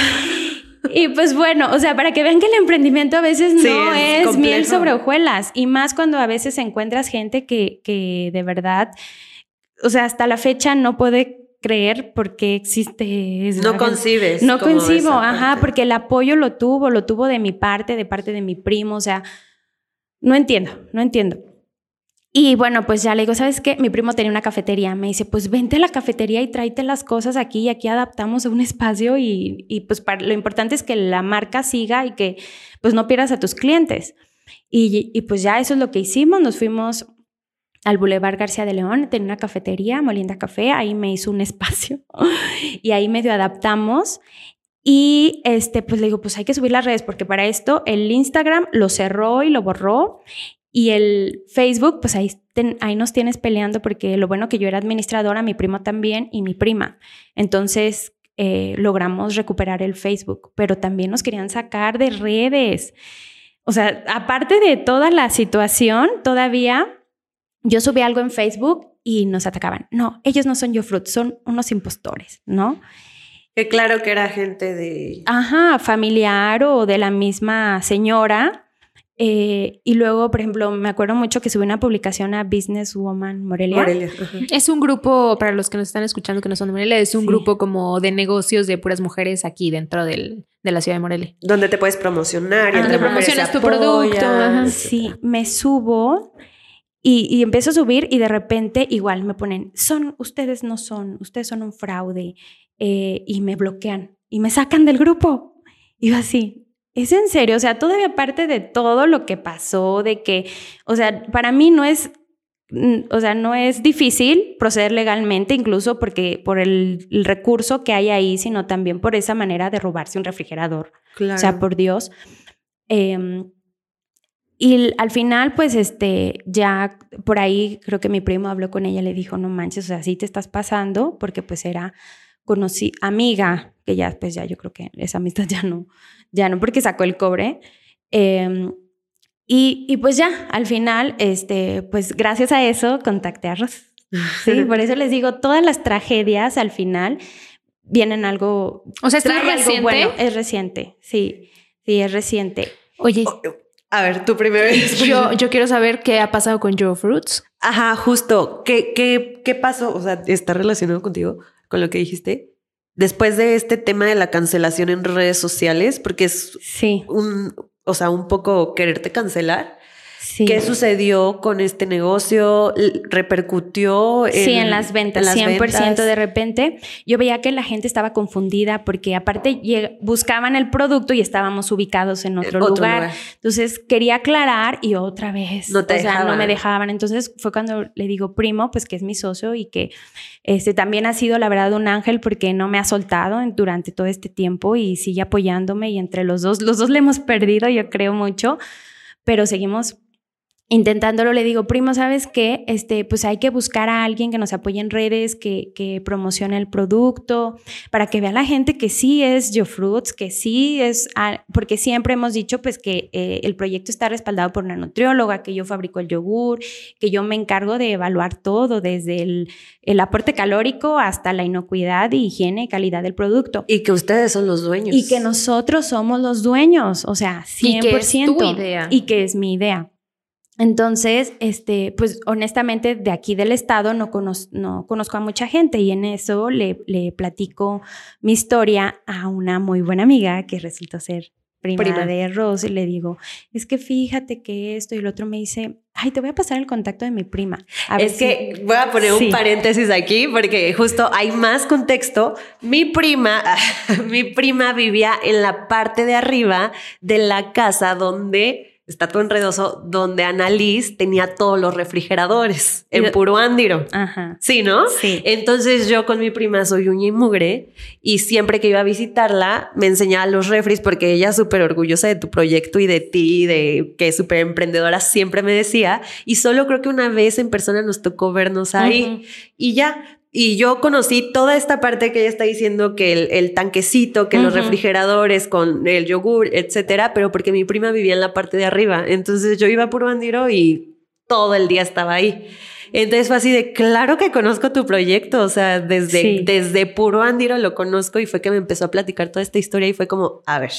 Y pues bueno, o sea, para que vean que el emprendimiento a veces no es, miel sobre hojuelas y más cuando a veces encuentras gente que, que de o sea, hasta la fecha no puede creer por qué existe. No concibes. No concibo, ajá, porque el apoyo lo tuvo, lo tuvo de mi parte, de parte de mi primo, o sea, no entiendo, no entiendo. Y bueno, pues ya le digo, ¿sabes qué? Mi primo tenía una cafetería. Me dice, pues vente a la cafetería y tráete las cosas aquí y aquí adaptamos un espacio y, y pues lo importante es que la marca siga y que pues no pierdas a tus clientes. Y, y, pues ya eso es lo que hicimos. Nos fuimos al Boulevard García de León, tenía una cafetería, Molienda Café, ahí me hizo un espacio y ahí medio adaptamos. Y este, pues le digo, pues hay que subir las redes porque para esto el Instagram lo cerró y lo borró y el Facebook, pues ahí, ahí nos tienes peleando porque lo bueno que yo era administradora, mi primo también y mi prima. Entonces eh, logramos recuperar el Facebook, pero también nos querían sacar de redes. O sea, aparte de toda la situación, todavía yo subí algo en Facebook y nos atacaban. No, ellos no son YoFruit, son unos impostores, ¿no? Que claro que era gente de... Ajá, familiar o de la misma señora eh, y luego, por ejemplo, me acuerdo mucho que subí una publicación a Businesswoman Morelia. Morelia. Es un grupo, para los que nos están escuchando que no son de Morelia, es un grupo como de negocios de puras mujeres aquí dentro del, de la ciudad de Morelia. Donde te puedes promocionar. y donde promocionas tu producto. Sí, me subo y, y, empiezo a subir y de repente igual me ponen, son, ustedes no son, ustedes son un fraude eh, y me bloquean y me sacan del grupo. Y yo así, ¿Es en serio? O sea, todavía aparte de todo lo que pasó, de que, o sea, para mí no es, mm, o sea, no es difícil proceder legalmente, incluso porque por el, recurso que hay ahí, sino también por esa manera de robarse un refrigerador. O sea, por Dios. Em, y al final, pues, este, ya por ahí creo que mi primo habló con ella, le dijo, no manches, o sea, sí te estás pasando, porque pues era conocí, amiga, que ya, pues ya yo creo que esa amistad ya no, ya no, porque sacó el cobre. Em, y, y, pues ya, al final, este, pues gracias a eso contacté a Ross. Sí, por eso les digo, todas las tragedias al final vienen algo. O sea, ¿es reciente? bueno. Es reciente, sí, sí, es reciente. Oye. a ver, tú primero. Yo, yo quiero saber qué ha pasado con Joe Fruits. Ajá, justo. ¿Qué, qué, ¿Qué pasó? O sea, ¿está relacionado contigo? Con lo que dijiste después de este tema de la cancelación en redes sociales, porque es Sí, un, o sea, un poco quererte cancelar. Sí. ¿Qué sucedió con este negocio? ¿Repercutió en, sí, en las ventas, en las 100% ventas? de repente. Yo veía que la gente estaba confundida porque aparte buscaban el producto y estábamos ubicados en otro, Otro lugar. lugar. Entonces quería aclarar y otra vez, No te o sea, no dejaban. me dejaban. Entonces fue cuando le digo, primo, pues que es mi socio y que este también ha sido la verdad un ángel porque no me ha soltado durante todo este tiempo y sigue apoyándome y entre los dos, los dos le hemos perdido, yo creo mucho, pero seguimos intentándolo, le digo, primo, ¿sabes qué? Este, pues hay que buscar a alguien que nos apoye en redes, que, que promocione el producto, para que vea la gente que sí es Yo Fruits, que sí es, porque siempre hemos dicho pues que eh, el proyecto está respaldado por una nutrióloga, que yo fabrico el yogur, que yo me encargo de evaluar todo, desde el, el aporte calórico hasta la inocuidad, y higiene y calidad del producto. Y que ustedes son los dueños. Y que nosotros somos los dueños, o sea, 100%. Y que es tu idea. Y que es mi idea. Entonces, este, pues honestamente de aquí del estado no, cono- no conozco a mucha gente y en eso le, le platico mi historia a una muy buena amiga que resultó ser prima, Prima. de Rose y le digo, es que fíjate que esto y el otro me dice, ay, te voy a pasar el contacto de mi prima. A Es si- que voy a poner Sí. un paréntesis aquí porque justo hay más contexto. Mi prima, mi prima vivía en la parte de arriba de la casa donde está todo enredoso, donde Annalise tenía todos los refrigeradores en puro ándiro. Ajá. Sí, ¿no? Sí. Entonces yo con mi prima soy uña y mugre y siempre que iba a visitarla me enseñaba los refris porque ella súper orgullosa de tu proyecto y de ti, de que es súper emprendedora, siempre me decía. Y solo creo que una vez en persona nos tocó vernos ahí y ya. Y yo conocí toda esta parte que ella está diciendo, que el, el tanquecito, que los refrigeradores con el yogur, etcétera, pero porque mi prima vivía en la parte de arriba. Entonces yo iba por Bandiro y todo el día estaba ahí. Entonces fue así de, claro que conozco tu proyecto, o sea, desde, Sí. desde puro Andiro lo conozco y fue que me empezó a platicar toda esta historia y fue como, a ver,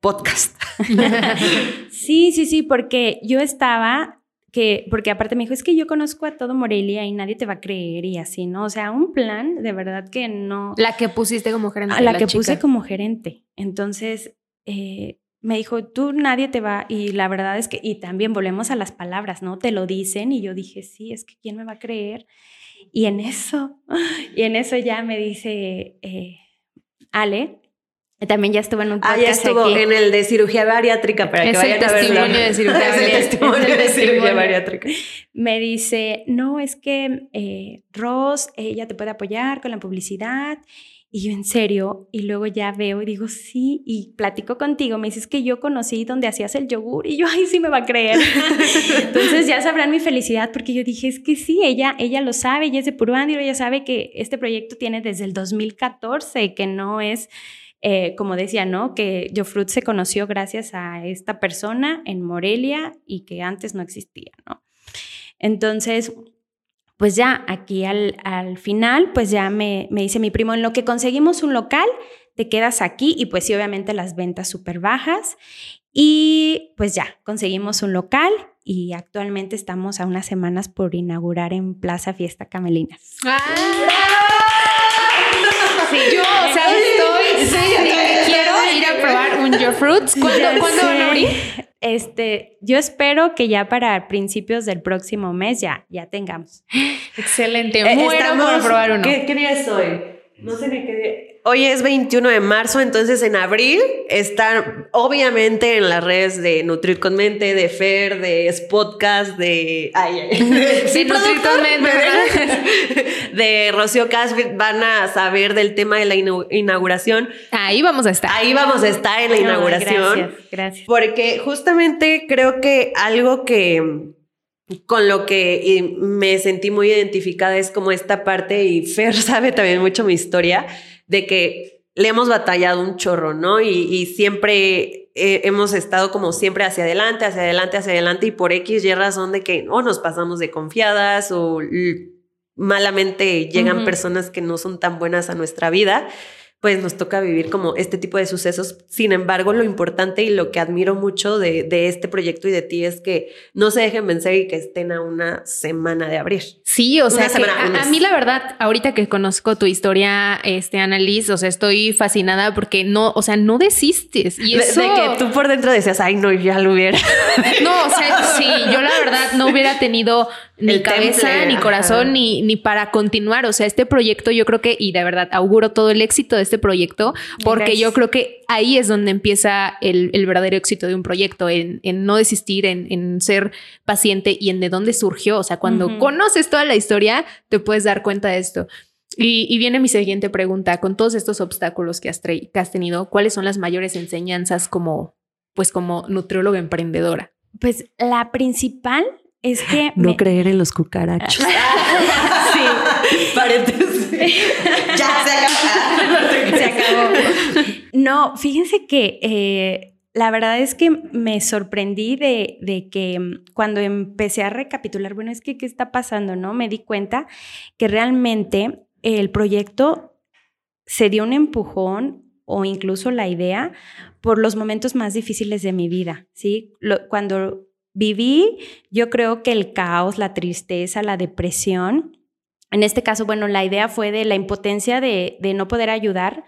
podcast. Sí, sí, sí, porque yo estaba que, porque aparte me dijo, es que yo conozco a todo Morelia y nadie te va a creer y así, ¿no? O sea, un plan de verdad que no... La que pusiste como gerente. a la, que chica. puse como gerente. Entonces, eh, me dijo, tú nadie te va, y la verdad es que, y también volvemos a las palabras, ¿no? Te lo dicen y yo dije, sí, es que ¿quién me va a creer? Y en eso, y en eso ya me dice eh, Ale, también ya estuvo en un Ah, podcast ya estuvo aquí. en el de cirugía bariátrica para que Es vayan a verlo. testimonio de cirugía Es el bariátrica. testimonio Es el de cirugía bariátrica. me dice, no, es que eh, Ross, ella te puede apoyar con la publicidad. Y yo, en serio, y luego ya veo y digo, sí, y platico contigo, me dices que yo conocí donde hacías el yogur, y yo, ay, sí me va a creer. Entonces ya sabrán mi felicidad, porque yo dije, es que sí, ella, ella lo sabe, ella es de Puruándiro, ella sabe que este proyecto tiene desde el 2014, que no es, eh, como decía, ¿no? Que Jofrut se conoció gracias a esta persona en Morelia y que antes no existía, ¿no? Entonces, pues ya aquí al, al final, pues ya me, me dice mi primo, en lo que conseguimos un local, te quedas aquí y pues sí, obviamente las ventas súper bajas. Y pues ya, conseguimos un local y actualmente estamos a unas semanas por inaugurar en Plaza Fiesta Camelinas. Sí, yo, o sí, quiero ir a probar un Your Fruits. ¿Cuándo, ¿cuándo van a abrir? Este, yo espero que ya para principios del próximo mes ya, ya tengamos. Excelente. Eh, Muero estamos- por probar uno. ¿Qué, qué día es hoy? No sé ni qué día. Hoy es 21 de marzo, entonces en abril están obviamente en las redes de Nutrir con Mente, de Fer, de Spotcast, de... Ay, ay. Sí, Nutrir con Mente, ¿me ¿verdad? ves? De Rocío Casfit van a saber del tema de la inauguración. Ahí vamos a estar. Ahí vamos a estar en la inauguración. gracias, gracias. Porque justamente creo que algo que con lo que me sentí muy identificada es como esta parte, y Fer sabe también mucho mi historia, de que le hemos batallado un chorro, ¿no? Y, y siempre eh, hemos estado como siempre hacia adelante, hacia adelante, hacia adelante, y por X y razón de que o nos pasamos de confiadas o malamente llegan personas que no son tan buenas a nuestra vida pues nos toca vivir como este tipo de sucesos. Sin embargo, lo importante y lo que admiro mucho de, de, este proyecto y de ti es que no se dejen vencer y que estén a una semana de abrir. Sí, o sea, a, a, mí la verdad, ahorita que conozco tu historia, este, Annalise, o sea, estoy fascinada porque no, o sea, no desistes. Y eso... de, que tú por dentro decías, ay, no, ya lo hubiera. no, o sea, sí, yo la verdad no hubiera tenido ni cabeza, ni corazón, ni, ni para continuar. O sea, este proyecto yo creo que, y de verdad auguro todo el éxito de este proyecto, porque yo creo que ahí es donde empieza el, verdadero éxito de un proyecto, en, no desistir, en, ser paciente y en de dónde surgió. O sea, cuando conoces toda la historia, te puedes dar cuenta de esto. Y, viene mi siguiente pregunta, con todos estos obstáculos que has, que has tenido, ¿cuáles son las mayores enseñanzas como, pues como nutrióloga emprendedora? Pues la principal es que... No creer en los cucarachos. sí. Paréntesis. ya se acabó. se acabó. No, fíjense que eh, la verdad es que me sorprendí de, de, que mm, cuando empecé a recapitular, bueno, es que qué está pasando, ¿no? Me di cuenta que realmente el proyecto se dio un empujón o incluso la idea por los momentos más difíciles de mi vida, ¿sí? cuando viví, yo creo que el caos, la tristeza, la depresión, en este caso, bueno, la idea fue de la impotencia de, no poder ayudar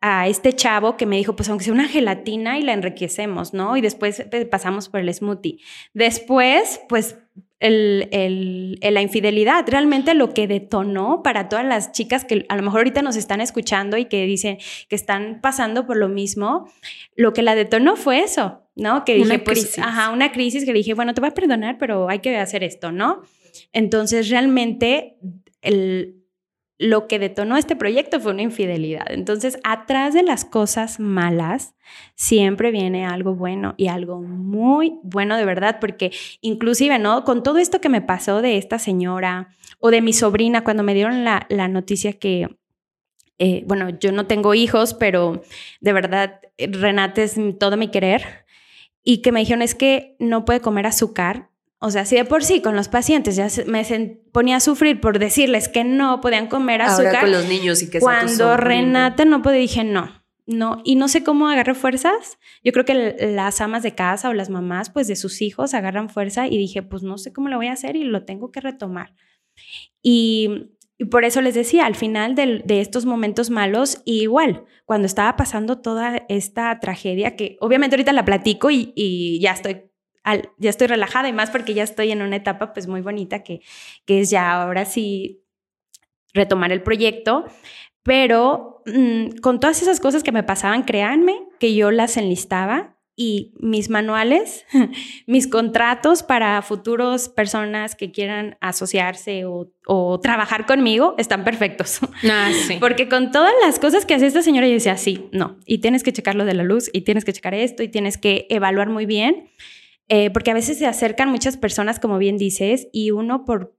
a este chavo que me dijo, pues aunque sea una gelatina y la enriquecemos, ¿no? Y después eh, pasamos por el smoothie. Después, pues el, la infidelidad, realmente lo que detonó para todas las chicas que a lo mejor ahorita nos están escuchando y que dicen que están pasando por lo mismo, lo que la detonó fue eso, ¿no? Que dije, una pues, crisis. ajá, una crisis que dije, bueno, te voy a perdonar, pero hay que hacer esto, ¿no? Entonces, realmente, el, lo que detonó este proyecto fue una infidelidad. Entonces, atrás de las cosas malas siempre viene algo bueno y algo muy bueno de verdad, porque inclusive, ¿no? Con todo esto que me pasó de esta señora o de mi sobrina, cuando me dieron la, la noticia que, eh, bueno, yo no tengo hijos, pero de verdad, Renate es todo mi querer y que me dijeron es que no puede comer azúcar. O sea, si de por sí con los pacientes ya me ponía a sufrir por decirles que no podían comer azúcar. Ahora con los niños y que Cuando Renata no puede, dije no, no. Y no sé cómo agarré fuerzas. Yo creo que las amas de casa o las mamás, pues de sus hijos agarran fuerza y dije, pues no sé cómo lo voy a hacer y lo tengo que retomar. Y y por eso les decía, al final de, estos momentos malos, igual, cuando estaba pasando toda esta tragedia, que obviamente ahorita la platico y, ya estoy ya estoy relajada y más porque ya estoy en una etapa pues muy bonita que, que es ya ahora sí retomar el proyecto, pero mm, con todas esas cosas que me pasaban, créanme que yo las enlistaba y mis manuales, mis contratos para futuros personas que quieran asociarse o, trabajar conmigo están perfectos. Ah, sí. Porque con todas las cosas que hace esta señora, yo decía, sí, no, y tienes que checar lo de la luz, y tienes que checar esto, y tienes que evaluar muy bien, eh, porque a veces se acercan muchas personas, como bien dices, y uno por...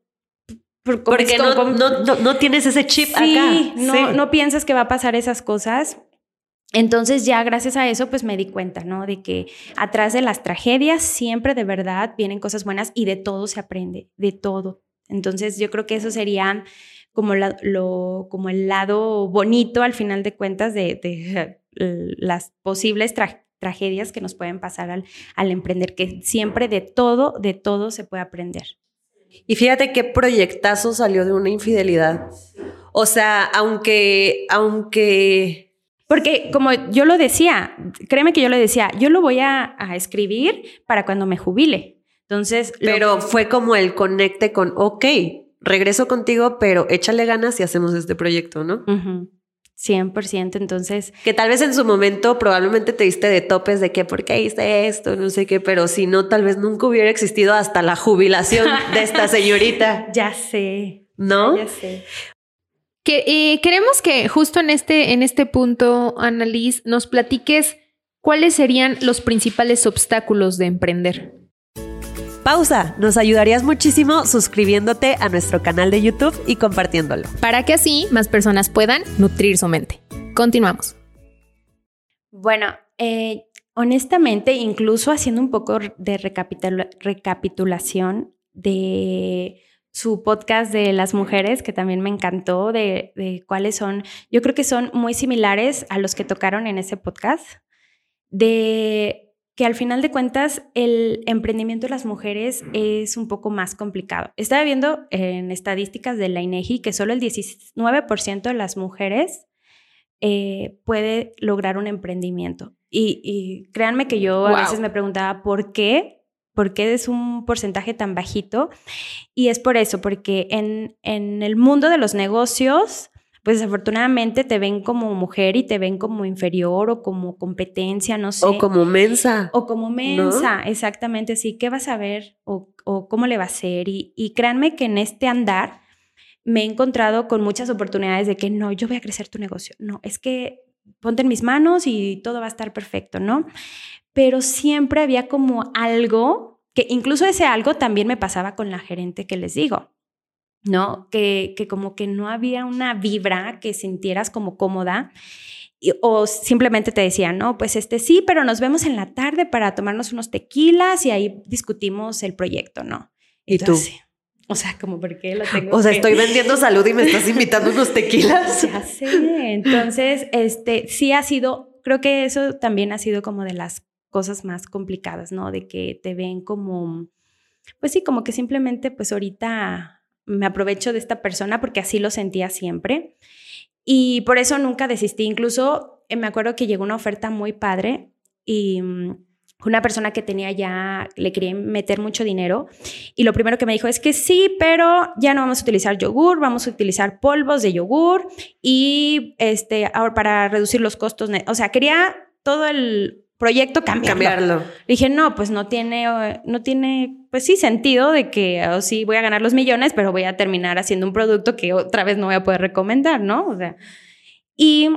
porque no, no, no, tienes ese chip acá. No, no piensas que va a pasar esas cosas entonces ya gracias a eso pues me di cuenta, ¿no? De que atrás de las tragedias siempre de verdad vienen cosas buenas y de todo se aprende, de todo. Entonces yo creo que eso sería como, lo, como el lado bonito al final de cuentas de, las posibles tragedias que nos pueden pasar al, al emprender, que siempre de todo, de todo se puede aprender. Y fíjate qué proyectazo salió de una infidelidad. O sea, aunque, aunque porque como yo lo decía, créeme que yo lo decía, yo lo voy a, escribir para cuando me jubile. Entonces... Pero fue como el conecte con, ok, regreso contigo, pero échale ganas y hacemos este proyecto, ¿no? 100%, entonces... Que tal vez en su momento probablemente te diste de topes de que, ¿por qué hice esto? No sé qué, pero si no, tal vez nunca hubiera existido hasta la jubilación de esta señorita. ya sé. ¿No? Ya sé. Que, eh, queremos que justo en este, en este punto, Annalise, nos platiques cuáles serían los principales obstáculos de emprender. Pausa, nos ayudarías muchísimo suscribiéndote a nuestro canal de YouTube y compartiéndolo. Para que así más personas puedan nutrir su mente. Continuamos. Bueno, eh, honestamente, incluso haciendo un poco de recapitulación de su podcast de las mujeres, que también me encantó, de, de cuáles son, yo creo que son muy similares a los que tocaron en ese podcast, de que al final de cuentas el emprendimiento de las mujeres es un poco más complicado. Estaba viendo en estadísticas de la INEGI que solo el 19% de las mujeres eh, puede lograr un emprendimiento. Y, créanme que yo a veces me preguntaba por qué, por qué es un porcentaje tan bajito. Y es por eso, porque en, en el mundo de los negocios pues desafortunadamente te ven como mujer y te ven como inferior o como competencia, no sé. O como mensa. O como mensa, exactamente, sí. ¿Qué vas a ver o, cómo le va a ser? Y, y créanme que en este andar me he encontrado con muchas oportunidades de que no, yo voy a crecer tu negocio. No, es que ponte en mis manos y todo va a estar perfecto, ¿no? Pero siempre había como algo que incluso ese algo también me pasaba con la gerente que les digo. ¿no? Que, que como que no había una vibra que sintieras como cómoda. o simplemente te decían, no, pues este sí, pero nos vemos en la tarde para tomarnos unos tequilas y ahí discutimos el proyecto, ¿no? ¿Y tú? O sea, como porque lo tengo. O sea, estoy vendiendo salud y me estás invitando unos tequilas. Ya sé. Entonces, este sí ha sido, creo que eso también ha sido como de las cosas más complicadas, ¿no? De que te ven como, pues sí, como que simplemente, pues ahorita me aprovecho de esta persona porque así lo sentía siempre. Y por eso nunca desistí. Incluso eh, me acuerdo que llegó una oferta muy padre y mm, una persona que tenía ya, le quería meter mucho dinero y lo primero que me dijo es que sí, pero ya no vamos a utilizar yogur, vamos a utilizar polvos de yogur y este, ahora para reducir los costos, o sea, quería todo el proyecto cambiarlo. cambiarlo. Dije, no, pues no tiene, no tiene, pues sí, sentido de que oh, sí voy a ganar los millones, pero voy a terminar haciendo un producto que otra vez no voy a poder recomendar, ¿no? O sea, y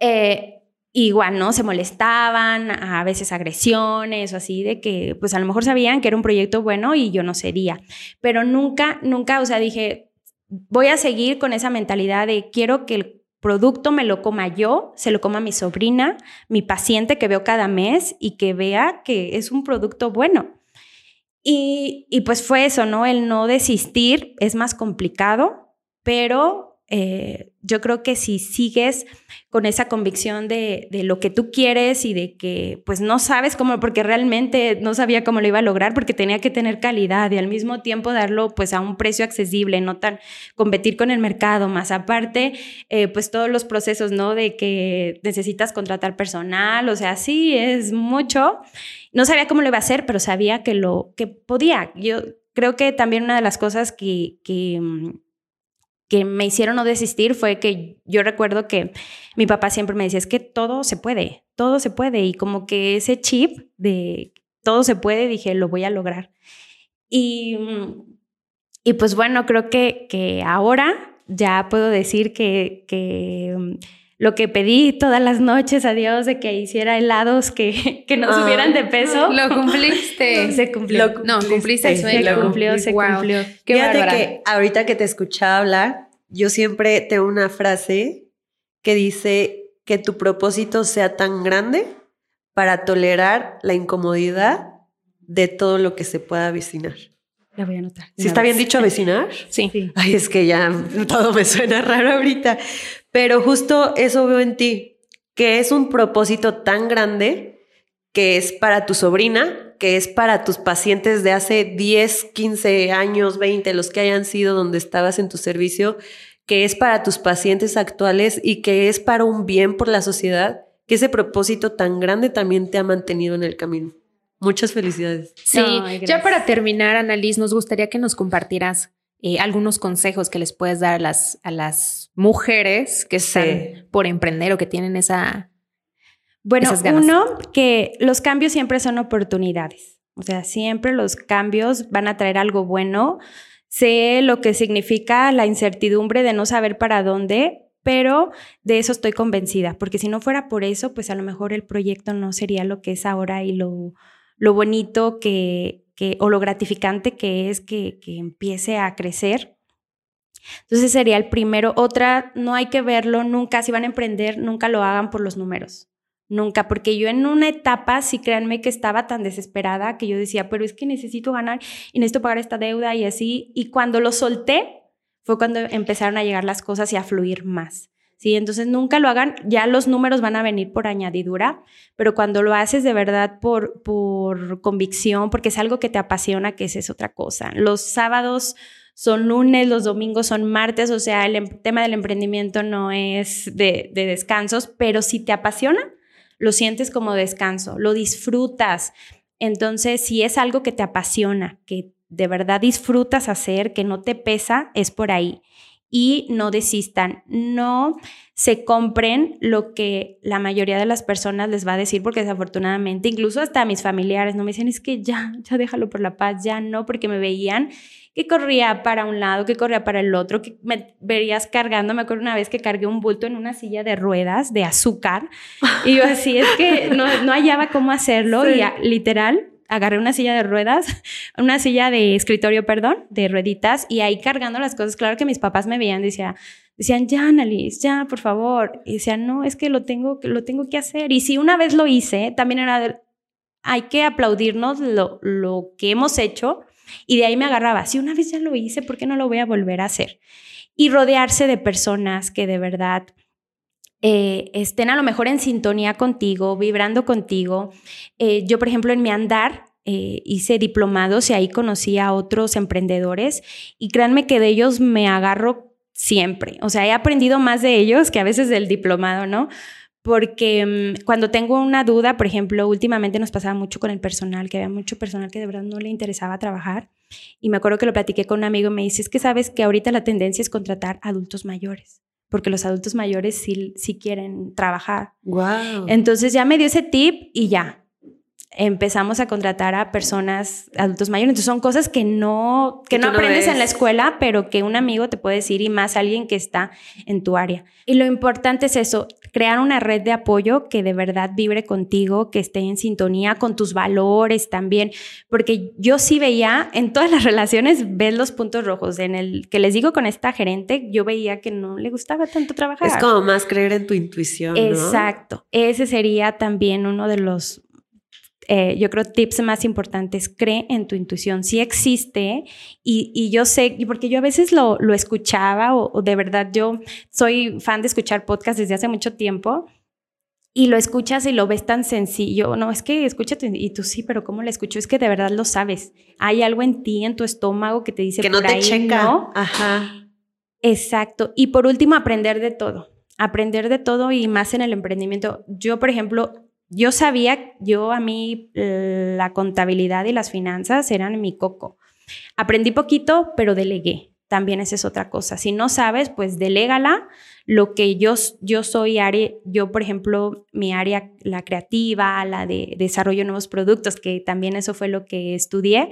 eh, igual, ¿no? Se molestaban, a veces agresiones o así, de que pues a lo mejor sabían que era un proyecto bueno y yo no sería, pero nunca, nunca, o sea, dije, voy a seguir con esa mentalidad de quiero que el producto me lo coma yo, se lo coma mi sobrina, mi paciente que veo cada mes y que vea que es un producto bueno. Y, y pues fue eso, ¿no? El no desistir es más complicado, pero eh, yo creo que si sigues con esa convicción de, lo que tú quieres y de que pues no sabes cómo, porque realmente no sabía cómo lo iba a lograr, porque tenía que tener calidad y al mismo tiempo darlo pues a un precio accesible, no tan competir con el mercado, más aparte eh, pues todos los procesos, ¿no? De que necesitas contratar personal, o sea, sí, es mucho. No sabía cómo lo iba a hacer, pero sabía que lo que podía. Yo creo que también una de las cosas que, que mm, que me hicieron no desistir fue que yo recuerdo que mi papá siempre me decía, es que todo se puede, todo se puede. Y como que ese chip de todo se puede, dije, lo voy a lograr. Y, y pues bueno, creo que, que ahora ya puedo decir que, que lo que pedí todas las noches a Dios de que hiciera helados que, que no ah. subieran de peso. Lo cumpliste. se cumplió. no, cumpliste el sueño. Se cumplió, se cumplió. Qué Fíjate que ahorita que te escuchaba hablar, yo siempre tengo una frase que dice que tu propósito sea tan grande para tolerar la incomodidad de todo lo que se pueda avecinar. La voy a anotar. ¿Sí está bien dicho avecinar? Sí. Ay, es que ya todo me suena raro ahorita. Pero justo eso veo en ti, que es un propósito tan grande que es para tu sobrina, que es para tus pacientes de hace 10, 15 años, 20, los que hayan sido donde estabas en tu servicio, que es para tus pacientes actuales y que es para un bien por la sociedad, que ese propósito tan grande también te ha mantenido en el camino. Muchas felicidades. Sí, ya para terminar, Annalise, nos gustaría que nos compartieras eh, algunos consejos que les puedes dar a las, a las mujeres que están por emprender o que tienen esa... Bueno, uno, que los cambios siempre son oportunidades. O sea, siempre los cambios van a traer algo bueno. Sé lo que significa la incertidumbre de no saber para dónde, pero de eso estoy convencida, porque si no fuera por eso, pues a lo mejor el proyecto no sería lo que es ahora y lo, lo bonito que, o lo gratificante que es que, empiece a crecer. Entonces sería el primero. Otra, no hay que verlo nunca, si van a emprender, nunca lo hagan por los números. Nunca, porque yo en una etapa, sí créanme que estaba tan desesperada que yo decía, pero es que necesito ganar y necesito pagar esta deuda y así. Y cuando lo solté, fue cuando empezaron a llegar las cosas y a fluir más. ¿Sí? Entonces nunca lo hagan, ya los números van a venir por añadidura, pero cuando lo haces de verdad por, por convicción, porque es algo que te apasiona, que esa es otra cosa. Los sábados son lunes, los domingos son martes, o sea, el em, tema del emprendimiento no es de, de descansos, pero si te apasiona, lo sientes como descanso, lo disfrutas. Entonces, si es algo que te apasiona, que de verdad disfrutas hacer, que no te pesa, es por ahí. Y no desistan, no se compren lo que la mayoría de las personas les va a decir, porque desafortunadamente, incluso hasta mis familiares no me dicen, es que ya, ya déjalo por la paz, ya no, porque me veían que corría para un lado, que corría para el otro, que me verías cargando. Me acuerdo una vez que cargué un bulto en una silla de ruedas de azúcar y yo así es que no, no hallaba cómo hacerlo y literal agarré una silla de ruedas, una silla de escritorio, perdón, de rueditas y ahí cargando las cosas. Claro que mis papás me veían, decía, decían, ya, Annalise, ya, por favor. Decían, no, es que lo tengo, lo tengo que hacer. Y si una vez lo hice, también era, hay que aplaudirnos lo, lo que hemos hecho y de ahí me agarraba, si una vez ya lo hice, ¿por qué no lo voy a volver a hacer? Y rodearse de personas que de verdad eh, estén a lo mejor en sintonía contigo, vibrando contigo. Eh, yo, por ejemplo, en mi andar eh, hice diplomados y ahí conocí a otros emprendedores y créanme que de ellos me agarro siempre. O sea, he aprendido más de ellos que a veces del diplomado, ¿no? porque mm, cuando tengo una duda, por ejemplo, últimamente nos pasaba mucho con el personal, que había mucho personal que de verdad no le interesaba trabajar. Y me acuerdo que lo platiqué con un amigo y me dice, es que sabes que ahorita la tendencia es contratar adultos mayores, porque los adultos mayores sí, sí quieren trabajar. Wow. Entonces ya me dio ese tip y ya, empezamos a contratar a personas, adultos mayores. Entonces son cosas que no, que no aprendes en la escuela, pero que un amigo te puede decir y más alguien que está en tu área. Y lo importante es eso, crear una red de apoyo que de verdad vibre contigo, que esté en sintonía con tus valores también, porque yo sí veía en todas las relaciones, ves los puntos rojos. En el que les digo con esta gerente, yo veía que no le gustaba tanto trabajar. Es como más creer en tu intuición. Exacto. Ese sería también uno de los eh, yo creo tips más importantes, cree en tu intuición, si existe y, yo sé, porque yo a veces lo, lo escuchaba o, de verdad yo soy fan de escuchar podcasts desde hace mucho tiempo y lo escuchas y lo ves tan sencillo, no, es que escúchate y tú sí, pero ¿cómo lo escucho? Es que de verdad lo sabes, hay algo en ti, en tu estómago que te dice que no te checa. ¿no? Ajá. Exacto. Y por último, aprender de todo aprender de todo y más en el emprendimiento. Yo, por ejemplo, yo sabía, yo a mí la contabilidad y las finanzas eran mi coco. Aprendí poquito, pero delegué. También esa es otra cosa. Si no sabes, pues delégala. Lo que yo, yo soy área, yo por ejemplo, mi área, la creativa, la de desarrollo de nuevos productos, que también eso fue lo que estudié,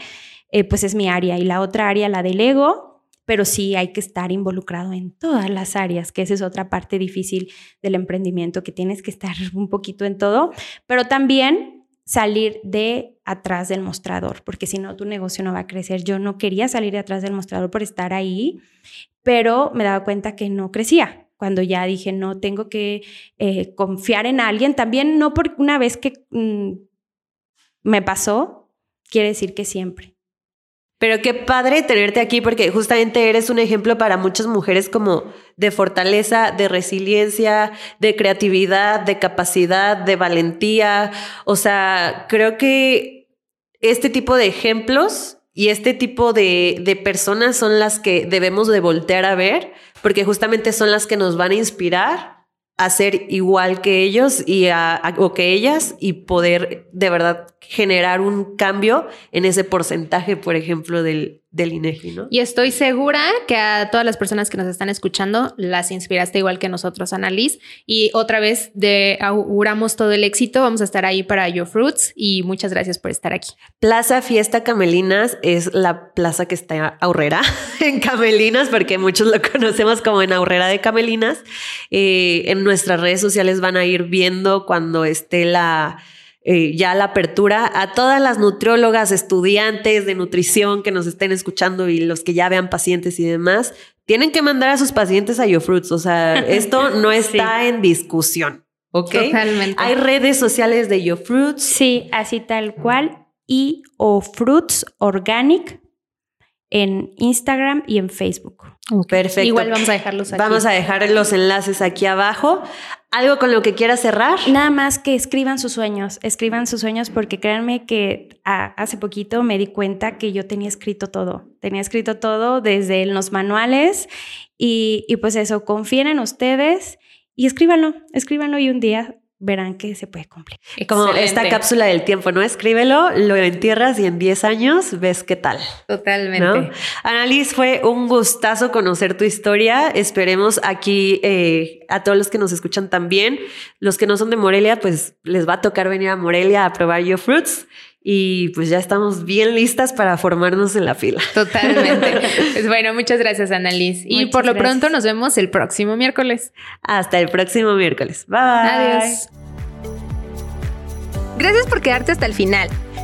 eh, pues es mi área. Y la otra área la delego pero sí hay que estar involucrado en todas las áreas, que esa es otra parte difícil del emprendimiento, que tienes que estar un poquito en todo, pero también salir de atrás del mostrador, porque si no, tu negocio no va a crecer. Yo no quería salir de atrás del mostrador por estar ahí, pero me daba cuenta que no crecía. Cuando ya dije, no, tengo que eh, confiar en alguien, también no por una vez que mm, me pasó, quiere decir que siempre. Pero qué padre tenerte aquí porque justamente eres un ejemplo para muchas mujeres como de fortaleza, de resiliencia, de creatividad, de capacidad, de valentía. O sea, creo que este tipo de ejemplos y este tipo de, personas son las que debemos de voltear a ver porque justamente son las que nos van a inspirar a ser igual que ellos y o que ellas y poder de verdad generar un cambio en ese porcentaje, por ejemplo, del, del INEGI, ¿no? Y estoy segura que a todas las personas que nos están escuchando las inspiraste igual que nosotros, Annalise. Y otra vez de auguramos todo el éxito. Vamos a estar ahí para Your Fruits y muchas gracias por estar aquí. Plaza Fiesta Camelinas es la plaza que está Aurrera en Camelinas, porque muchos lo conocemos como en Aurrera de Camelinas. Eh, en nuestras redes sociales van a ir viendo cuando esté la eh, ya la apertura a todas las nutriólogas, estudiantes de nutrición que nos estén escuchando y los que ya vean pacientes y demás, tienen que mandar a sus pacientes a YoFruits. O sea, esto no está en discusión. ¿Ok? Totalmente. Hay redes sociales de Yo Fruits. Sí, así tal cual. Y o Fruits Organic en Instagram y en Facebook. Perfecto. Igual vamos a dejarlos aquí. Vamos a dejar los enlaces aquí abajo. ¿Algo con lo que quieras cerrar? Nada más que escriban sus sueños, escriban sus sueños porque créanme que hace poquito me di cuenta que yo tenía escrito todo, tenía escrito todo desde los manuales y, y pues eso, confíen en ustedes y escríbanlo, escríbanlo y un día verán que se puede cumplir. Como esta cápsula del tiempo, ¿no? Escríbelo, lo entierras y en 10 años ves qué tal. Totalmente. ¿no? Annalise, fue un gustazo conocer tu historia. Esperemos aquí eh, a todos los que nos escuchan también. Los que no son de Morelia, pues les va a tocar venir a Morelia a probar Yo Fruits. Y pues ya estamos bien listas para formarnos en la fila. Totalmente. pues bueno, muchas gracias, Annalise. Y Muchas por lo gracias. pronto nos vemos el próximo miércoles. Hasta el próximo miércoles. Bye. Adiós. Gracias por quedarte hasta el final.